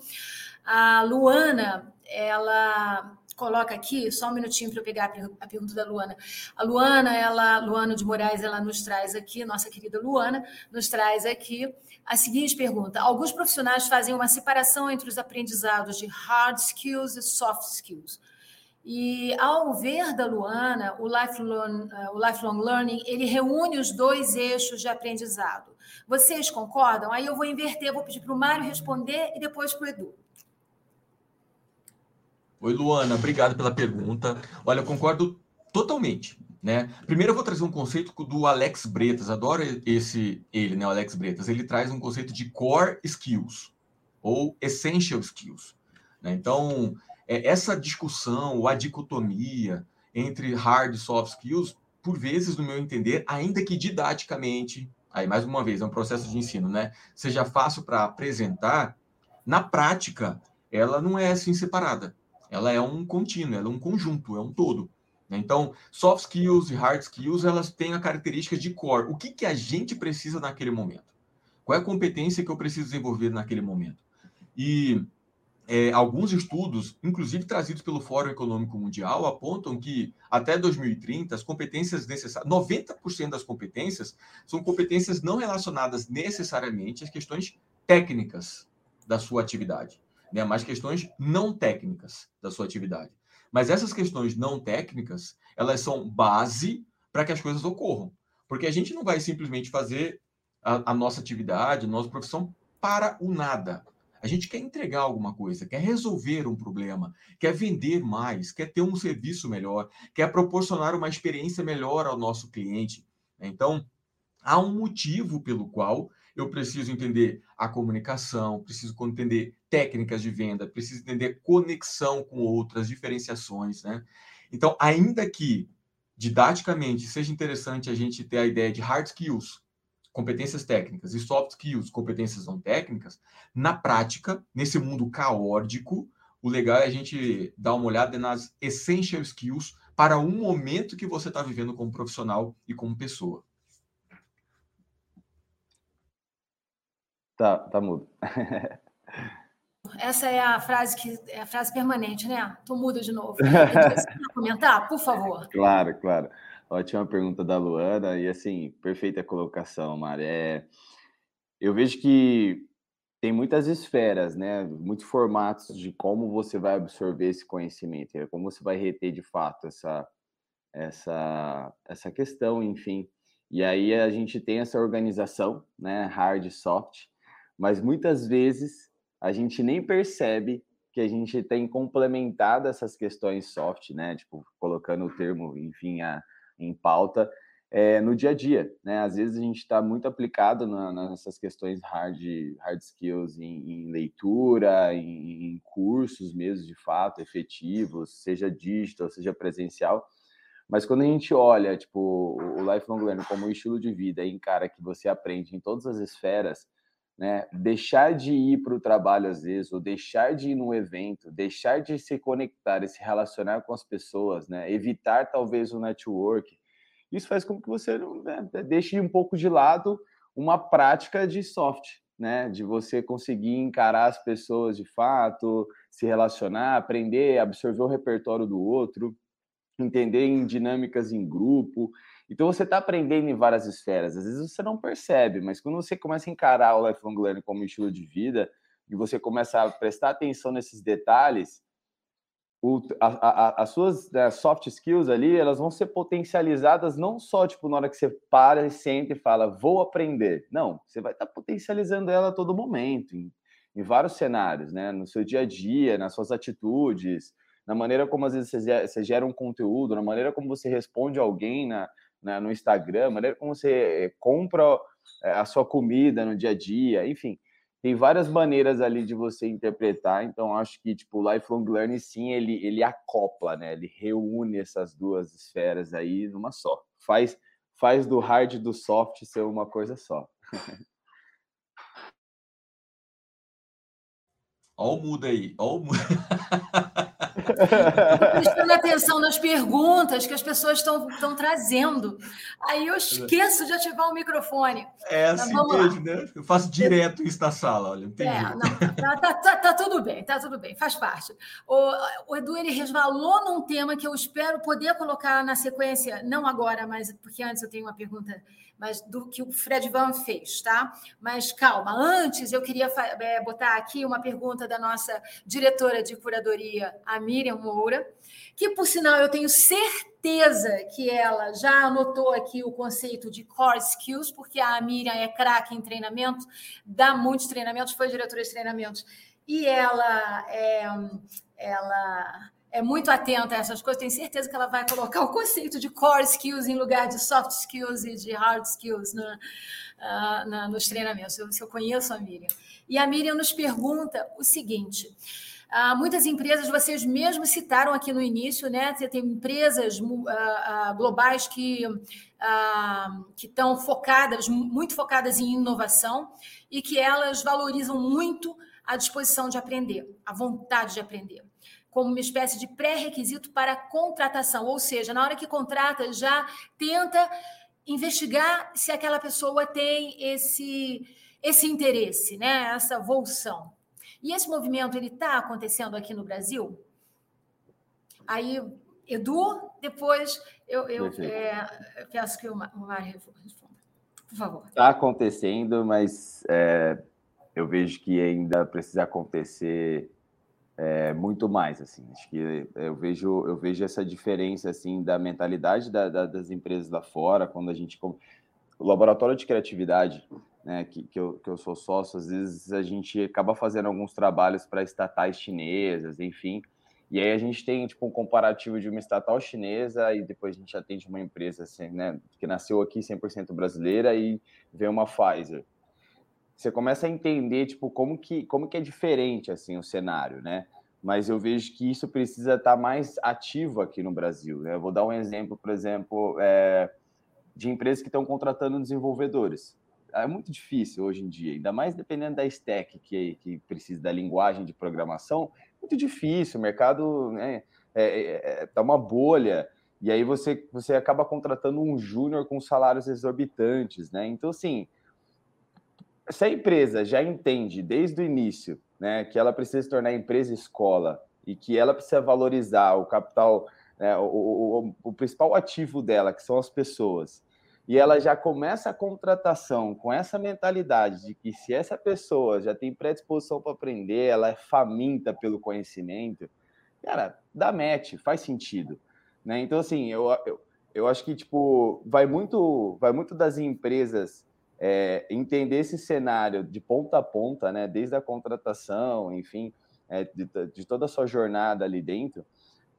A Luana, ela coloca aqui, só um minutinho para eu pegar a pergunta da Luana. A Luana, ela, Luana de Moraes, ela nos traz aqui, nossa querida Luana, nos traz aqui a seguinte pergunta: alguns profissionais fazem uma separação entre os aprendizados de hard skills e soft skills. E ao ver da Luana, o lifelong, eh, o lifelong learning, ele reúne os dois eixos de aprendizado. Vocês concordam? Aí eu vou inverter, vou pedir para o Mário responder e depois para o Edu. Oi, Luana, obrigado pela pergunta. Olha, eu concordo totalmente. Né? Primeiro eu vou trazer um conceito do Alex Bretas, adoro esse ele, né, o Alex Bretas. Ele traz um conceito de core skills ou essential skills. Né? Então, é, essa discussão, ou a dicotomia entre hard e soft skills, por vezes, no meu entender, ainda que didaticamente, aí mais uma vez, é um processo de ensino, né? Seja fácil para apresentar, na prática, ela não é assim separada. Ela é um contínuo, ela é um conjunto, é um todo. Né? Então, soft skills e hard skills, elas têm a característica de core. O que, que a gente precisa naquele momento? Qual é a competência que eu preciso desenvolver naquele momento? E é, alguns estudos, inclusive trazidos pelo Fórum Econômico Mundial, apontam que até 2030 as competências necessárias, 90% das competências são competências não relacionadas necessariamente às questões técnicas da sua atividade, né? mas questões não técnicas da sua atividade. Mas essas questões não técnicas, elas são base para que as coisas ocorram. Porque a gente não vai simplesmente fazer a, a nossa atividade, a nossa profissão para o nada. A gente quer entregar alguma coisa, quer resolver um problema, quer vender mais, quer ter um serviço melhor, quer proporcionar uma experiência melhor ao nosso cliente. Então, há um motivo pelo qual eu preciso entender a comunicação, preciso entender técnicas de venda, preciso entender conexão com outras diferenciações, né? Então, ainda que didaticamente seja interessante a gente ter a ideia de hard skills, competências técnicas, e soft skills, competências não técnicas, na prática, nesse mundo caótico, o legal é a gente dar uma olhada nas essential skills para um momento que você está vivendo como profissional e como pessoa. Tá, tá mudo. Essa é a frase que é a frase permanente, né? Tô muda de novo. Você quer comentar, por favor? Claro, claro. Ótima pergunta da Luana e assim, perfeita colocação, Mari. É, eu vejo que tem muitas esferas, né? Muitos formatos de como você vai absorver esse conhecimento, né, como você vai reter de fato essa essa essa questão, enfim. E aí a gente tem essa organização, né, hard e soft, mas muitas vezes a gente nem percebe que a gente tem complementado essas questões soft, né? Tipo, colocando o termo, enfim, a, em pauta é, no dia a dia, né? Às vezes a gente está muito aplicado na, nessas questões hard, hard skills em, em leitura, em, em, cursos mesmo, de fato, efetivos, seja digital, seja presencial. Mas quando a gente olha, tipo, o lifelong learning como um estilo de vida, em cara que você aprende em todas as esferas, né? Deixar de ir para o trabalho às vezes, ou deixar de ir no evento, deixar de se conectar e se relacionar com as pessoas, né? Evitar talvez o network. Isso faz com que você né, deixe um pouco de lado uma prática de soft, né? De você conseguir encarar as pessoas de fato, se relacionar, aprender, absorver o repertório do outro, entender em dinâmicas em grupo. Então você está aprendendo em várias esferas. Às vezes você não percebe, mas quando você começa a encarar o lifelong learning como estilo de vida e você começa a prestar atenção nesses detalhes, o, a, a, as suas né, soft skills ali, elas vão ser potencializadas não só tipo na hora que você para e senta e fala vou aprender. Não, você vai estar tá potencializando ela a todo momento, em, em vários cenários, né? No seu dia a dia, nas suas atitudes, na maneira como às vezes você gera um conteúdo, na maneira como você responde alguém na, né, no Instagram, maneira como você eh, compra eh, a sua comida no dia a dia, enfim, tem várias maneiras ali de você interpretar. Então, acho que tipo, o lifelong learning sim, ele, ele acopla, né? Ele reúne essas duas esferas aí numa só. Faz faz do hard e do soft ser uma coisa só. Ó o mudo aí, ó o mudo. prestando atenção nas perguntas que as pessoas estão trazendo. Aí eu esqueço de ativar o microfone. É assim mesmo, né? Eu faço direto isso na sala, olha. É, não, tá, tá, tá, tá, tudo bem, tá tudo bem, faz parte. O, o Edu ele resvalou num tema que eu espero poder colocar na sequência, não agora, mas porque antes eu tenho uma pergunta mas do que o Fred Van fez, tá? Mas calma, antes eu queria é, botar aqui uma pergunta da nossa diretora de curadoria, a Miriam Moura, que por sinal eu tenho certeza que ela já anotou aqui o conceito de core skills, porque a Miriam é craque em treinamento, dá muitos treinamentos, foi diretora de treinamentos, e ela é, ela é muito atenta a essas coisas, tenho certeza que ela vai colocar o conceito de core skills em lugar de soft skills e de hard skills na, uh, na, nos treinamentos. Eu, eu conheço a Miriam. E a Miriam nos pergunta o seguinte: uh, muitas empresas, vocês mesmos citaram aqui no início, né? Você tem empresas uh, globais que que estão focadas, muito focadas em inovação e que elas valorizam muito a disposição de aprender, a vontade de aprender como uma espécie de pré-requisito para contratação, ou seja, na hora que contrata, já tenta investigar se aquela pessoa tem esse, esse interesse, né? essa volção. E esse movimento ele está acontecendo aqui no Brasil? Aí, Edu, depois eu, eu, é, eu peço que o Mário responda. Por favor. Está acontecendo, mas é, eu vejo que ainda precisa acontecer é, muito mais assim. Acho que eu vejo eu vejo essa diferença assim da mentalidade da, da, das empresas lá fora quando a gente o laboratório de criatividade né que, que, eu, que eu sou sócio às vezes a gente acaba fazendo alguns trabalhos para estatais chinesas enfim. E aí a gente tem tipo um comparativo de uma estatal chinesa e depois a gente atende uma empresa assim, né, que nasceu aqui 100% brasileira e vem uma Pfizer você começa a entender tipo como que como que é diferente assim o cenário, né? Mas eu vejo que isso precisa estar mais ativo aqui no Brasil. Né? Eu vou dar um exemplo, por exemplo, é, de empresas que estão contratando desenvolvedores. É muito difícil hoje em dia, ainda mais dependendo da stack que, que precisa da linguagem de programação, muito difícil. O mercado né, é, é, é tá uma bolha e aí você, você acaba contratando um júnior com salários exorbitantes, né? Então, assim, se a empresa já entende desde o início né, que ela precisa se tornar empresa escola e que ela precisa valorizar o capital, né, o, o, o, principal ativo dela, que são as pessoas, e ela já começa a contratação com essa mentalidade de que se essa pessoa já tem predisposição para aprender, ela é faminta pelo conhecimento, cara, dá match, faz sentido. Né? Então, assim, eu, eu, eu acho que tipo, vai muito, vai muito das empresas é, entender esse cenário de ponta a ponta, né, desde a contratação, enfim, é, de, de, toda a sua jornada ali dentro,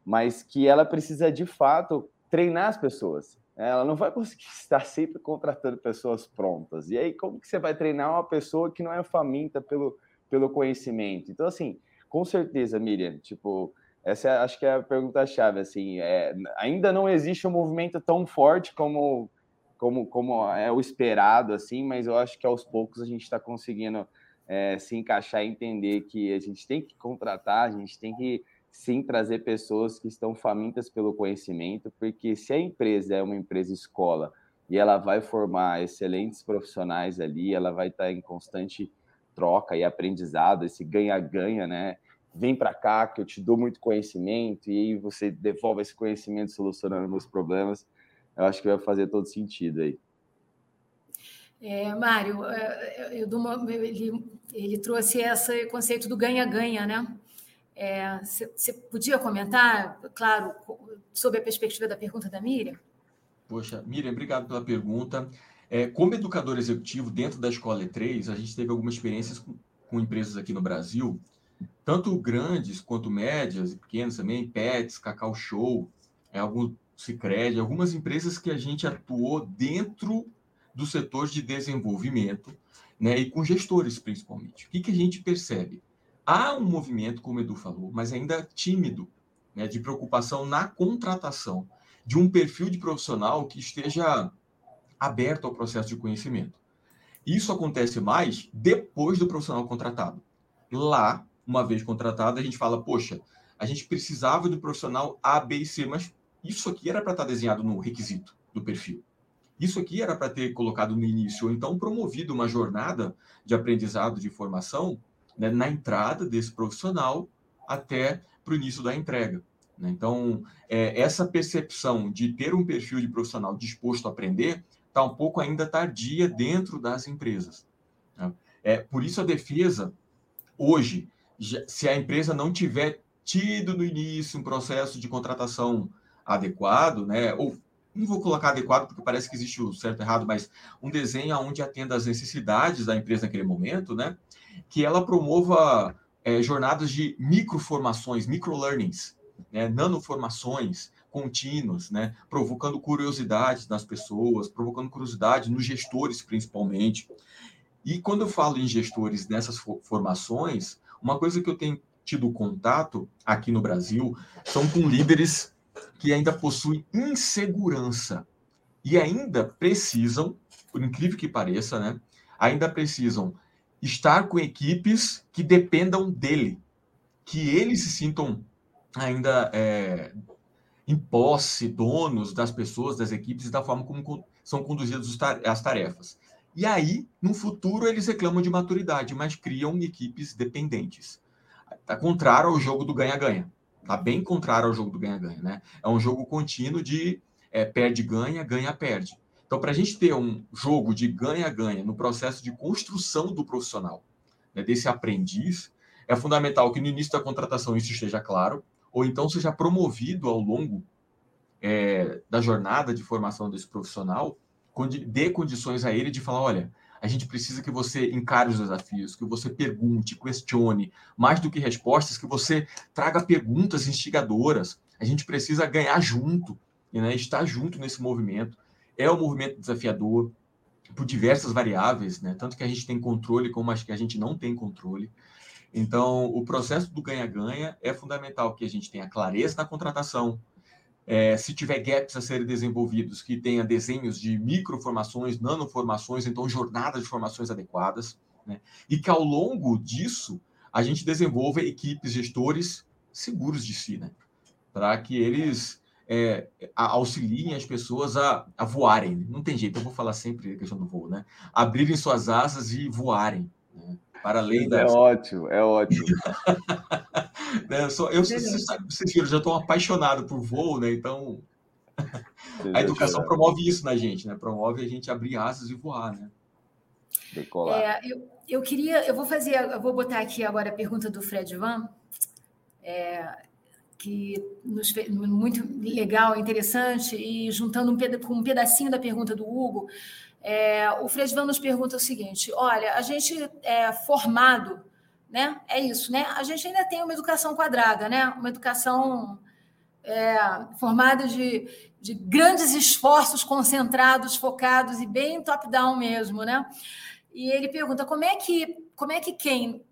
mas que ela precisa de fato treinar as pessoas. Né? Ela não vai conseguir estar sempre contratando pessoas prontas. E aí, como que você vai treinar uma pessoa que não é faminta pelo, pelo conhecimento? Então, assim, com certeza, Miriam, tipo, essa é, acho que é a pergunta-chave. Assim, é, ainda não existe um movimento tão forte como como, como é o esperado, assim, mas eu acho que aos poucos a gente está conseguindo é, se encaixar e entender que a gente tem que contratar, a gente tem que sim trazer pessoas que estão famintas pelo conhecimento, porque se a empresa é uma empresa escola e ela vai formar excelentes profissionais ali, ela vai estar em constante troca e aprendizado, esse ganha-ganha, né? Vem para cá que eu te dou muito conhecimento e aí você devolve esse conhecimento solucionando meus problemas eu acho que vai fazer todo sentido aí. É, Mário, é, eu, eu, ele, ele trouxe esse conceito do ganha-ganha, né? Você é, podia comentar, claro, sobre a perspectiva da pergunta da Miriam? Poxa, Miriam, obrigado pela pergunta. É, como educador executivo dentro da Escola E3, a gente teve algumas experiências com, com empresas aqui no Brasil, tanto grandes quanto médias e pequenas também, Pets, Cacau Show, é, alguns Sicredi, algumas empresas que a gente atuou dentro do setor de desenvolvimento, né, e com gestores principalmente. O que, que a gente percebe? Há um movimento, como o Edu falou, mas ainda tímido, né, de preocupação na contratação de um perfil de profissional que esteja aberto ao processo de conhecimento. Isso acontece mais depois do profissional contratado. Lá, uma vez contratado, a gente fala, poxa, a gente precisava do profissional A, B e C, mas isso aqui era para estar tá desenhado no requisito do perfil. Isso aqui era para ter colocado no início, ou então promovido uma jornada de aprendizado, de formação, né, na entrada desse profissional até para o início da entrega. Né? Então, é, essa percepção de ter um perfil de profissional disposto a aprender está um pouco ainda tardia dentro das empresas. Né? É, por isso a defesa, hoje, já, se a empresa não tiver tido no início um processo de contratação adequado, né, ou não vou colocar adequado porque parece que existe o certo e errado, mas um desenho onde atenda às necessidades da empresa naquele momento, né? Que ela promova é, jornadas de microformações, microlearnings, né? nanoformações contínuas, né? Provocando curiosidade nas pessoas, provocando curiosidade nos gestores, principalmente. E quando eu falo em gestores nessas formações, uma coisa que eu tenho tido contato aqui no Brasil são com líderes que ainda possuem insegurança e ainda precisam, por incrível que pareça, né, ainda precisam estar com equipes que dependam dele, que eles se sintam ainda é, em posse, donos das pessoas, das equipes e da forma como são conduzidas as tarefas. E aí, no futuro, eles reclamam de maturidade, mas criam equipes dependentes. Contrário ao jogo do ganha-ganha. Está bem contrário ao jogo do ganha-ganha, né? É um jogo contínuo de é, perde-ganha, ganha-perde. Então, para a gente ter um jogo de ganha-ganha no processo de construção do profissional, né, desse aprendiz, é fundamental que no início da contratação isso esteja claro, ou então seja promovido ao longo é, da jornada de formação desse profissional, dê condições a ele de falar: olha, a gente precisa que você encare os desafios, que você pergunte, questione, mais do que respostas, que você traga perguntas instigadoras. A gente precisa ganhar junto, né? estar junto nesse movimento. É um movimento desafiador por diversas variáveis, né? tanto que a gente tem controle como as que a gente não tem controle. Então, o processo do ganha-ganha é fundamental que a gente tenha clareza na contratação, é, se tiver gaps a serem desenvolvidos, que tenha desenhos de microformações, nanoformações, então jornadas de formações adequadas, né? e que ao longo disso a gente desenvolva equipes, gestores seguros de si, né? para que eles é, auxiliem as pessoas a, a voarem. Não tem jeito, eu vou falar sempre a questão do voo, né? Abrirem suas asas e voarem. Né? Para além das... É ótimo, é ótimo. né? Eu, sou, eu vocês, vocês viram, já estou apaixonado por voo, né? Então, a educação promove isso na gente, né? Promove a gente abrir asas e voar, né? Decolar. É, eu, eu queria, eu vou fazer, eu vou botar aqui agora a pergunta do Fred Van, é, que nos fez muito legal, interessante, e juntando um, com um pedacinho da pergunta do Hugo, é, o Fred Van nos pergunta o seguinte: olha, a gente é formado né? É isso, né? A gente ainda tem uma educação quadrada, né? Uma educação é, formada de, de grandes esforços concentrados, focados e bem top-down mesmo, né? E ele pergunta como é que como é que quem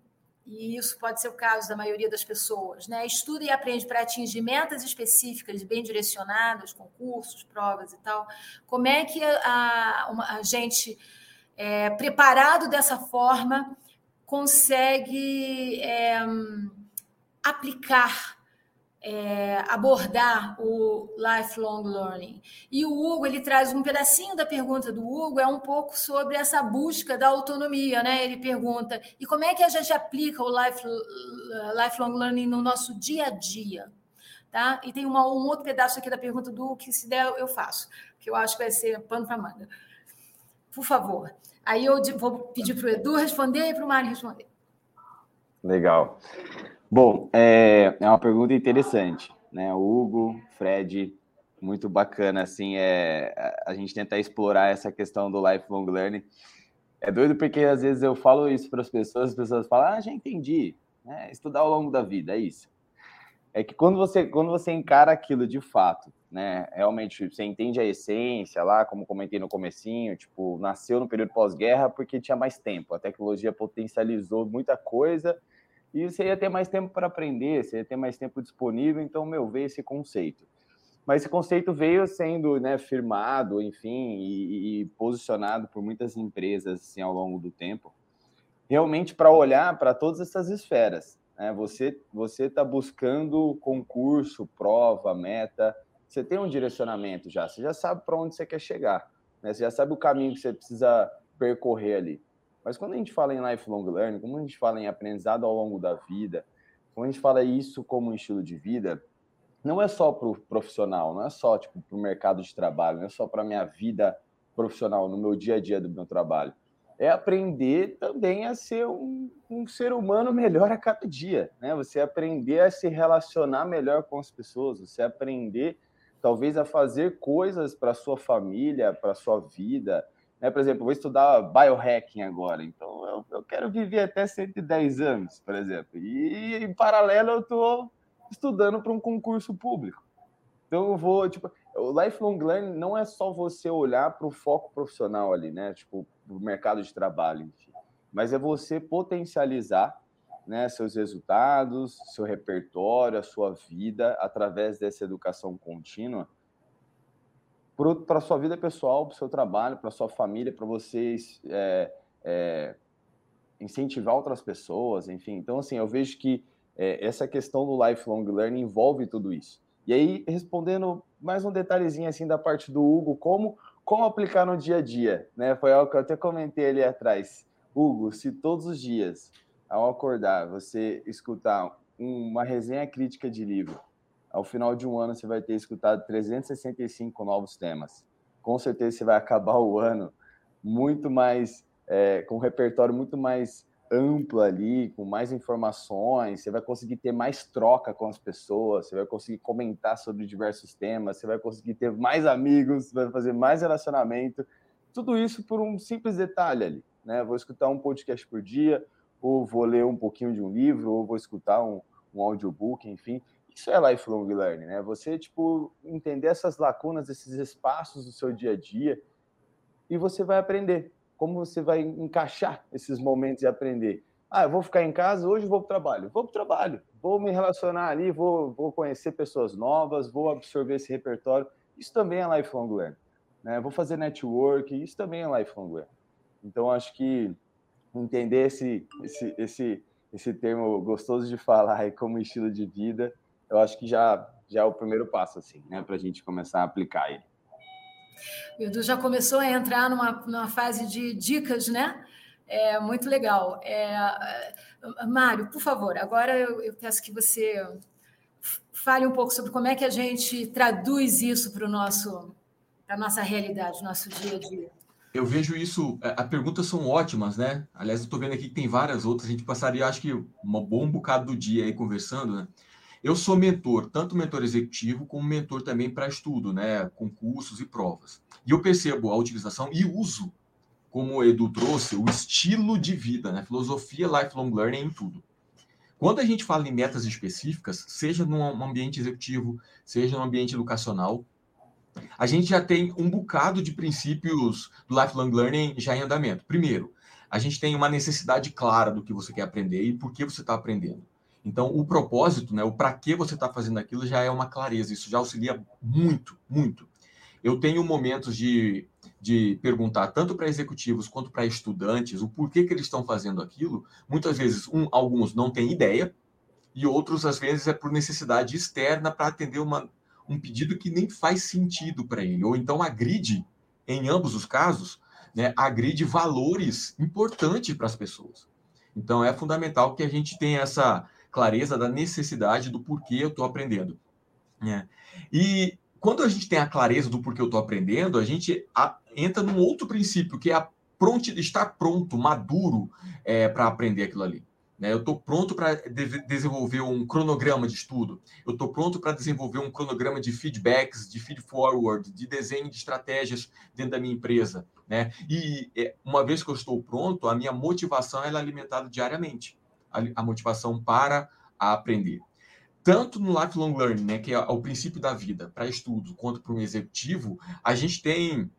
e isso pode ser o caso da maioria das pessoas, né? Estuda e aprende para atingir metas específicas, bem direcionadas, concursos, provas e tal. Como é que a, a, a gente, é, preparado dessa forma, consegue é, aplicar, é, abordar o lifelong learning. E o Hugo ele traz um pedacinho da pergunta do Hugo é um pouco sobre essa busca da autonomia, né? Ele pergunta e como é que a gente aplica o life, lifelong learning no nosso dia a dia, tá? E tem uma, um outro pedaço aqui da pergunta do que se der eu faço, que eu acho que vai ser pano para manga. Por favor. Aí eu vou pedir para o Edu responder e para o Mário responder. Legal. Bom, é, é uma pergunta interessante, né? Hugo, Fred, muito bacana, assim, é a gente tentar explorar essa questão do lifelong learning. É doido porque às vezes eu falo isso para as pessoas, as pessoas falam, ah, já entendi, né? Estudar ao longo da vida, é isso. É que quando você, quando você encara aquilo de fato, né? Realmente você entende a essência lá, como comentei no comecinho, tipo, nasceu no período pós-guerra porque tinha mais tempo, a tecnologia potencializou muita coisa e você ia ter mais tempo para aprender, você ia ter mais tempo disponível, então, meu, veio esse conceito. Mas esse conceito veio sendo né, firmado, enfim, e, e posicionado por muitas empresas assim, ao longo do tempo, realmente para olhar para todas essas esferas. Né? Você você está buscando concurso, prova, meta. Você tem um direcionamento já. Você já sabe para onde você quer chegar. Né? Você já sabe o caminho que você precisa percorrer ali. Mas quando a gente fala em lifelong learning, quando a gente fala em aprendizado ao longo da vida, quando a gente fala isso como um estilo de vida, não é só para o profissional, não é só tipo, para o mercado de trabalho, não é só para a minha vida profissional, no meu dia a dia do meu trabalho. É aprender também a ser um, um ser humano melhor a cada dia, né? Você aprender a se relacionar melhor com as pessoas, você aprender talvez a fazer coisas para sua família, para sua vida, né? Por exemplo, vou estudar biohacking agora, então eu, eu quero viver até 110 anos, por exemplo, e em paralelo eu estou estudando para um concurso público. Então eu vou, tipo, o lifelong learning não é só você olhar para o foco profissional ali, né? Tipo, o mercado de trabalho, enfim. Mas é você potencializar né, seus resultados, seu repertório, a sua vida através dessa educação contínua para a sua vida pessoal, para o seu trabalho, para a sua família, para vocês é, é, incentivar outras pessoas, enfim. Então, assim, eu vejo que é, essa questão do lifelong learning envolve tudo isso. E aí, respondendo mais um detalhezinho assim da parte do Hugo, como, como aplicar no dia a dia, né? Foi algo que eu até comentei ali atrás. Hugo, se todos os dias, ao acordar, você escutar uma resenha crítica de livro, ao final de um ano você vai ter escutado 365 novos temas. Com certeza você vai acabar o ano muito mais, é, com um repertório muito mais ampla ali, com mais informações, você vai conseguir ter mais troca com as pessoas, você vai conseguir comentar sobre diversos temas, você vai conseguir ter mais amigos, vai fazer mais relacionamento. Tudo isso por um simples detalhe ali, né? Vou escutar um podcast por dia, ou vou ler um pouquinho de um livro, ou vou escutar um, um audiobook, enfim. Isso é lifelong learning, né? Você, tipo, entender essas lacunas, esses espaços do seu dia a dia, e você vai aprender como você vai encaixar esses momentos e aprender. Ah, eu vou ficar em casa, hoje vou para o trabalho. Vou para o trabalho, vou me relacionar ali, vou, vou conhecer pessoas novas, vou absorver esse repertório. Isso também é lifelong learning. Né? Vou fazer network, isso também é lifelong learning. Então, acho que entender esse, esse, esse, esse termo gostoso de falar aí como estilo de vida, eu acho que já, já é o primeiro passo, assim, né? para a gente começar a aplicar ele. O Edu já começou a entrar numa, numa fase de dicas, né? É muito legal. É, Mário, por favor, agora eu, eu peço que você fale um pouco sobre como é que a gente traduz isso para o nosso para a nossa realidade, nosso dia a dia. Eu vejo isso, é, as perguntas são ótimas, né? Aliás, eu estou vendo aqui que tem várias outras, a gente passaria, acho que, um bom bocado do dia aí conversando, né? Eu sou mentor, tanto mentor executivo como mentor também para estudo, né, concursos e provas. E eu percebo a utilização e uso, como o Edu trouxe, o estilo de vida, né, filosofia lifelong learning em tudo. Quando a gente fala em metas específicas, seja num ambiente executivo, seja no ambiente educacional, a gente já tem um bocado de princípios do lifelong learning já em andamento. Primeiro, a gente tem uma necessidade clara do que você quer aprender e por que você está aprendendo. Então, o propósito, né, o para que você está fazendo aquilo já é uma clareza, isso já auxilia muito, muito. Eu tenho momentos de, de perguntar tanto para executivos quanto para estudantes o porquê que eles estão fazendo aquilo. Muitas vezes, um, alguns não têm ideia, e outros, às vezes, é por necessidade externa para atender uma, um pedido que nem faz sentido para ele. Ou então agride, em ambos os casos, né, agride valores importantes para as pessoas. Então, é fundamental que a gente tenha essa clareza da necessidade do porquê eu estou aprendendo. Né? E quando a gente tem a clareza do porquê eu estou aprendendo, a gente a, entra num outro princípio, que é a pronto, estar pronto, maduro é, para aprender aquilo ali. Né? Eu estou pronto para de desenvolver um cronograma de estudo. Eu estou pronto para desenvolver um cronograma de feedbacks, de feed forward, de desenho de estratégias dentro da minha empresa. Né? E é, uma vez que eu estou pronto, a minha motivação é alimentada diariamente a, motivação para aprender. Tanto no lifelong learning, né, que é o princípio da vida, para estudo, quanto para um executivo, a gente tem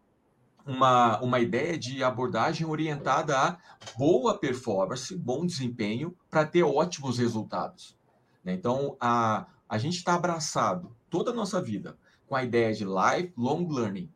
uma, uma ideia de abordagem orientada a boa performance, bom desempenho, para ter ótimos resultados. Né? Então, a, a gente está abraçado toda a nossa vida com a ideia de lifelong learning,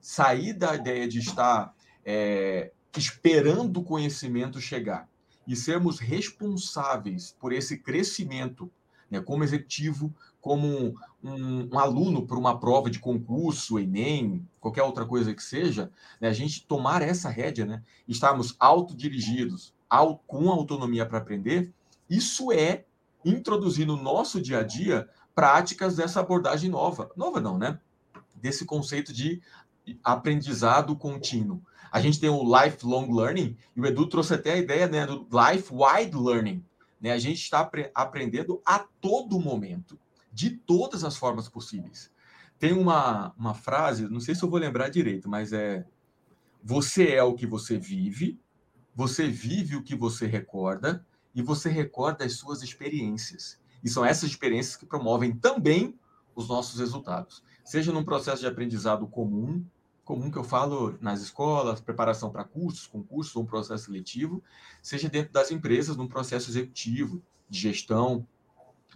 sair da ideia de estar é, esperando o conhecimento chegar e sermos responsáveis por esse crescimento, né, como executivo, como um, um, um aluno para uma prova de concurso, Enem, qualquer outra coisa que seja, né, a gente tomar essa rédea, né, estarmos autodirigidos, ao, com autonomia para aprender, isso é introduzir no nosso dia a dia práticas dessa abordagem nova. Nova não, né? Desse conceito de aprendizado contínuo. A gente tem o lifelong learning, e o Edu trouxe até a ideia né, do life wide learning. Né? A gente está aprendendo a todo momento, de todas as formas possíveis. Tem uma, uma frase, não sei se eu vou lembrar direito, mas é: Você é o que você vive, você vive o que você recorda, e você recorda as suas experiências. E são essas experiências que promovem também os nossos resultados. Seja num processo de aprendizado comum, comum que eu falo nas escolas, preparação para cursos, concursos ou um processo seletivo, seja dentro das empresas, num processo executivo, de gestão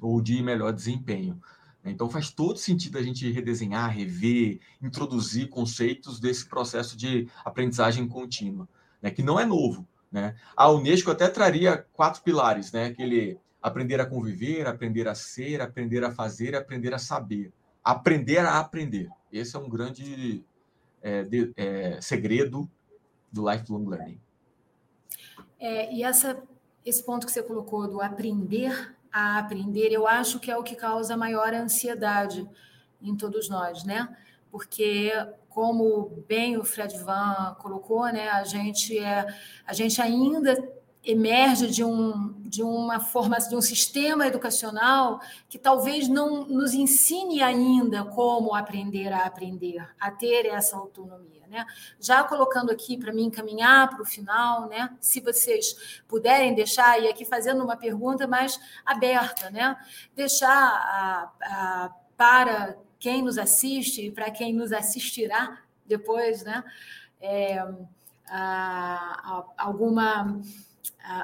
ou de melhor desempenho. Então faz todo sentido a gente redesenhar, rever, introduzir conceitos desse processo de aprendizagem contínua, né, que não é novo. Né? A Unesco até traria quatro pilares, né? Aquele aprender a conviver, aprender a ser, aprender a fazer, aprender a saber. Aprender a aprender. Esse é um grande é, de, é, segredo do lifelong learning. É, e essa, esse ponto que você colocou do aprender a aprender, eu acho que é o que causa maior ansiedade em todos nós, né? Porque como bem o Fred Van colocou, né, a gente é, a gente ainda emerge de, um, de uma formação, de um sistema educacional que talvez não nos ensine ainda como aprender a aprender, a ter essa autonomia. Né? Já colocando aqui para mim encaminhar para o final, né? se vocês puderem deixar, e aqui fazendo uma pergunta mais aberta, né? deixar a, a, para quem nos assiste e para quem nos assistirá depois, né? É, a, a, alguma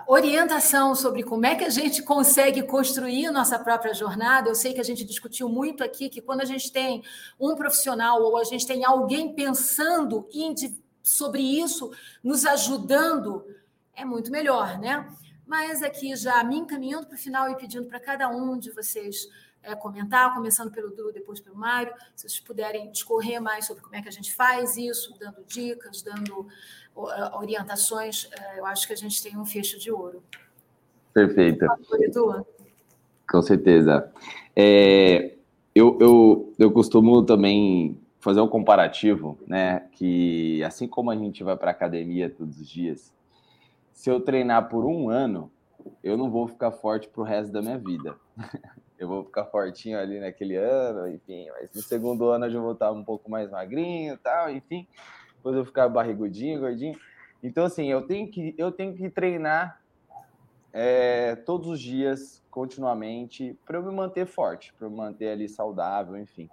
orientação sobre como é que a gente consegue construir nossa própria jornada. Eu sei que a gente discutiu muito aqui que quando a gente tem um profissional ou a gente tem alguém pensando sobre isso, nos ajudando, é muito melhor, né? Mas aqui já me encaminhando para o final e pedindo para cada um de vocês é, comentar, começando pelo Du, depois pelo Mário, se vocês puderem discorrer mais sobre como é que a gente faz isso, dando dicas, dando orientações, é, eu acho que a gente tem um fecho de ouro. Perfeito. Com certeza. É, eu, eu, eu costumo também fazer um comparativo, né? Que assim como a gente vai para academia todos os dias, se eu treinar por um ano, eu não vou ficar forte para o resto da minha vida. eu vou ficar fortinho ali naquele ano, enfim, mas no segundo ano eu já vou estar um pouco mais magrinho tal, enfim, depois eu ficar barrigudinho, gordinho. Então, assim, eu tenho que, eu tenho que treinar é, todos os dias, continuamente, para eu me manter forte, para eu me manter ali saudável, enfim.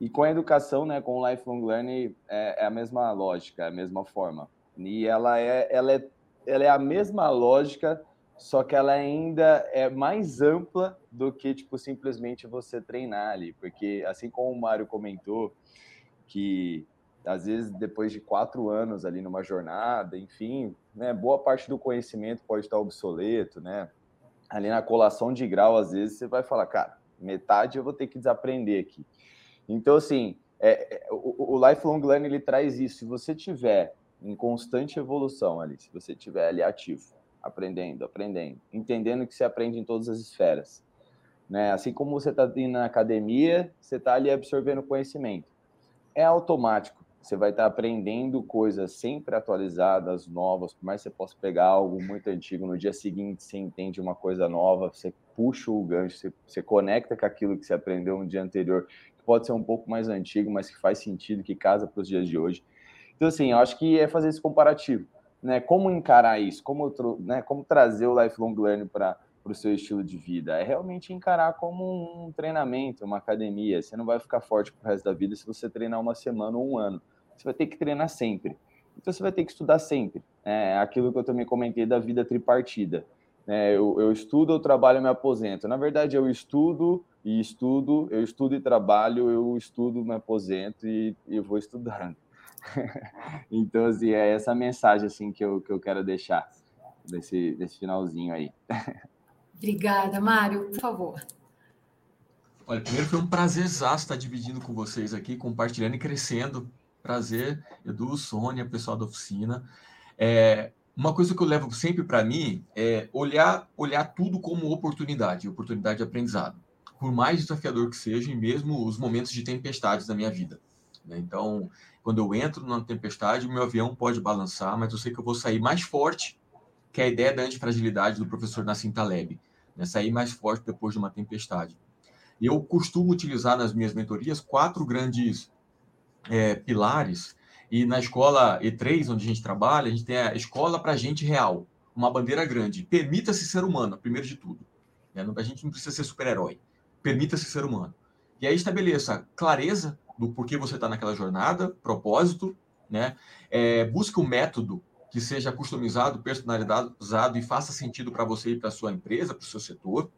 E com a educação, né, com o lifelong learning, é, é a mesma lógica, é a mesma forma. E ela é, ela é, ela é a mesma lógica só que ela ainda é mais ampla do que tipo simplesmente você treinar ali, porque assim como o Mário comentou que às vezes depois de quatro anos ali numa jornada, enfim, né, boa parte do conhecimento pode estar obsoleto, né? Ali na colação de grau, às vezes você vai falar, cara, metade eu vou ter que desaprender aqui. Então, assim, é, é o, o lifelong learning ele traz isso. Se você tiver em constante evolução ali, se você tiver ali ativo, aprendendo, aprendendo, entendendo que se aprende em todas as esferas. Né? Assim como você está indo na academia, você está ali absorvendo conhecimento. É automático. Você vai estar aprendendo coisas sempre atualizadas, novas, por mais que você possa pegar algo muito antigo, no dia seguinte você entende uma coisa nova, você puxa o gancho, você, você conecta com aquilo que você aprendeu no dia anterior, que pode ser um pouco mais antigo, mas que faz sentido, que casa para os dias de hoje. Então, assim, eu acho que é fazer esse comparativo né, como encarar isso, como, né, como trazer o lifelong learning para o seu estilo de vida. É realmente encarar como um treinamento, uma academia. Você não vai ficar forte para o resto da vida se você treinar uma semana ou um ano. Você vai ter que treinar sempre. Então você vai ter que estudar sempre. É aquilo que eu também comentei da vida tripartida. É, eu, eu estudo, eu trabalho, eu me aposento. Na verdade, eu estudo e estudo, eu estudo e trabalho, eu estudo, me aposento e, e vou estudando. então, assim, é essa mensagem assim que eu, que eu quero deixar. desse, desse finalzinho aí. Obrigada, Mário. Por favor. Olha, primeiro foi um prazer estar dividindo com vocês aqui, compartilhando e crescendo. Prazer, Edu, Sônia, pessoal da oficina. É, uma coisa que eu levo sempre para mim é olhar, olhar tudo como oportunidade, oportunidade de aprendizado. Por mais desafiador que seja, e mesmo os momentos de tempestades da minha vida. Né? Então, quando eu entro numa tempestade, o meu avião pode balançar, mas eu sei que eu vou sair mais forte que a ideia da antifragilidade do professor Nassim Taleb. Né? Sair mais forte depois de uma tempestade. Eu costumo utilizar nas minhas mentorias quatro grandes é, pilares e na escola E3, onde a gente trabalha, a gente tem a escola para gente real, uma bandeira grande. Permita-se ser humano, primeiro de tudo. Né? A gente não precisa ser super-herói. Permita-se ser humano. E aí estabeleça clareza do porquê você está naquela jornada, propósito, né? É, busque um método que seja customizado, personalizado e faça sentido para você e para sua empresa, para o seu setor.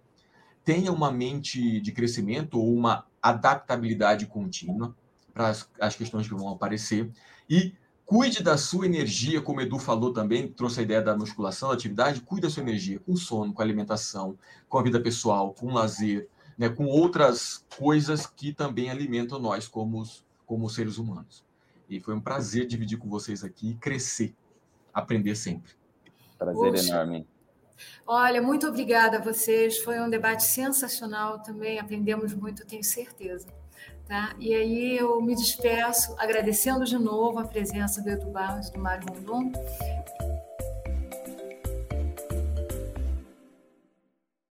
Tenha uma mente de crescimento ou uma adaptabilidade contínua para as, as questões que vão aparecer. E cuide da sua energia, como o Edu falou também, trouxe a ideia da musculação, da atividade, cuide da sua energia com sono, com alimentação, com a vida pessoal, com lazer, né, com outras coisas que também alimentam nós como, como seres humanos. E foi um prazer dividir com vocês aqui e crescer, aprender sempre. Prazer Poxa. enorme. Olha, muito obrigada a vocês. Foi um debate sensacional também. Aprendemos muito, tenho certeza. Tá? E aí eu me despeço agradecendo de novo a presença do Edu Barros e do Mário Rondon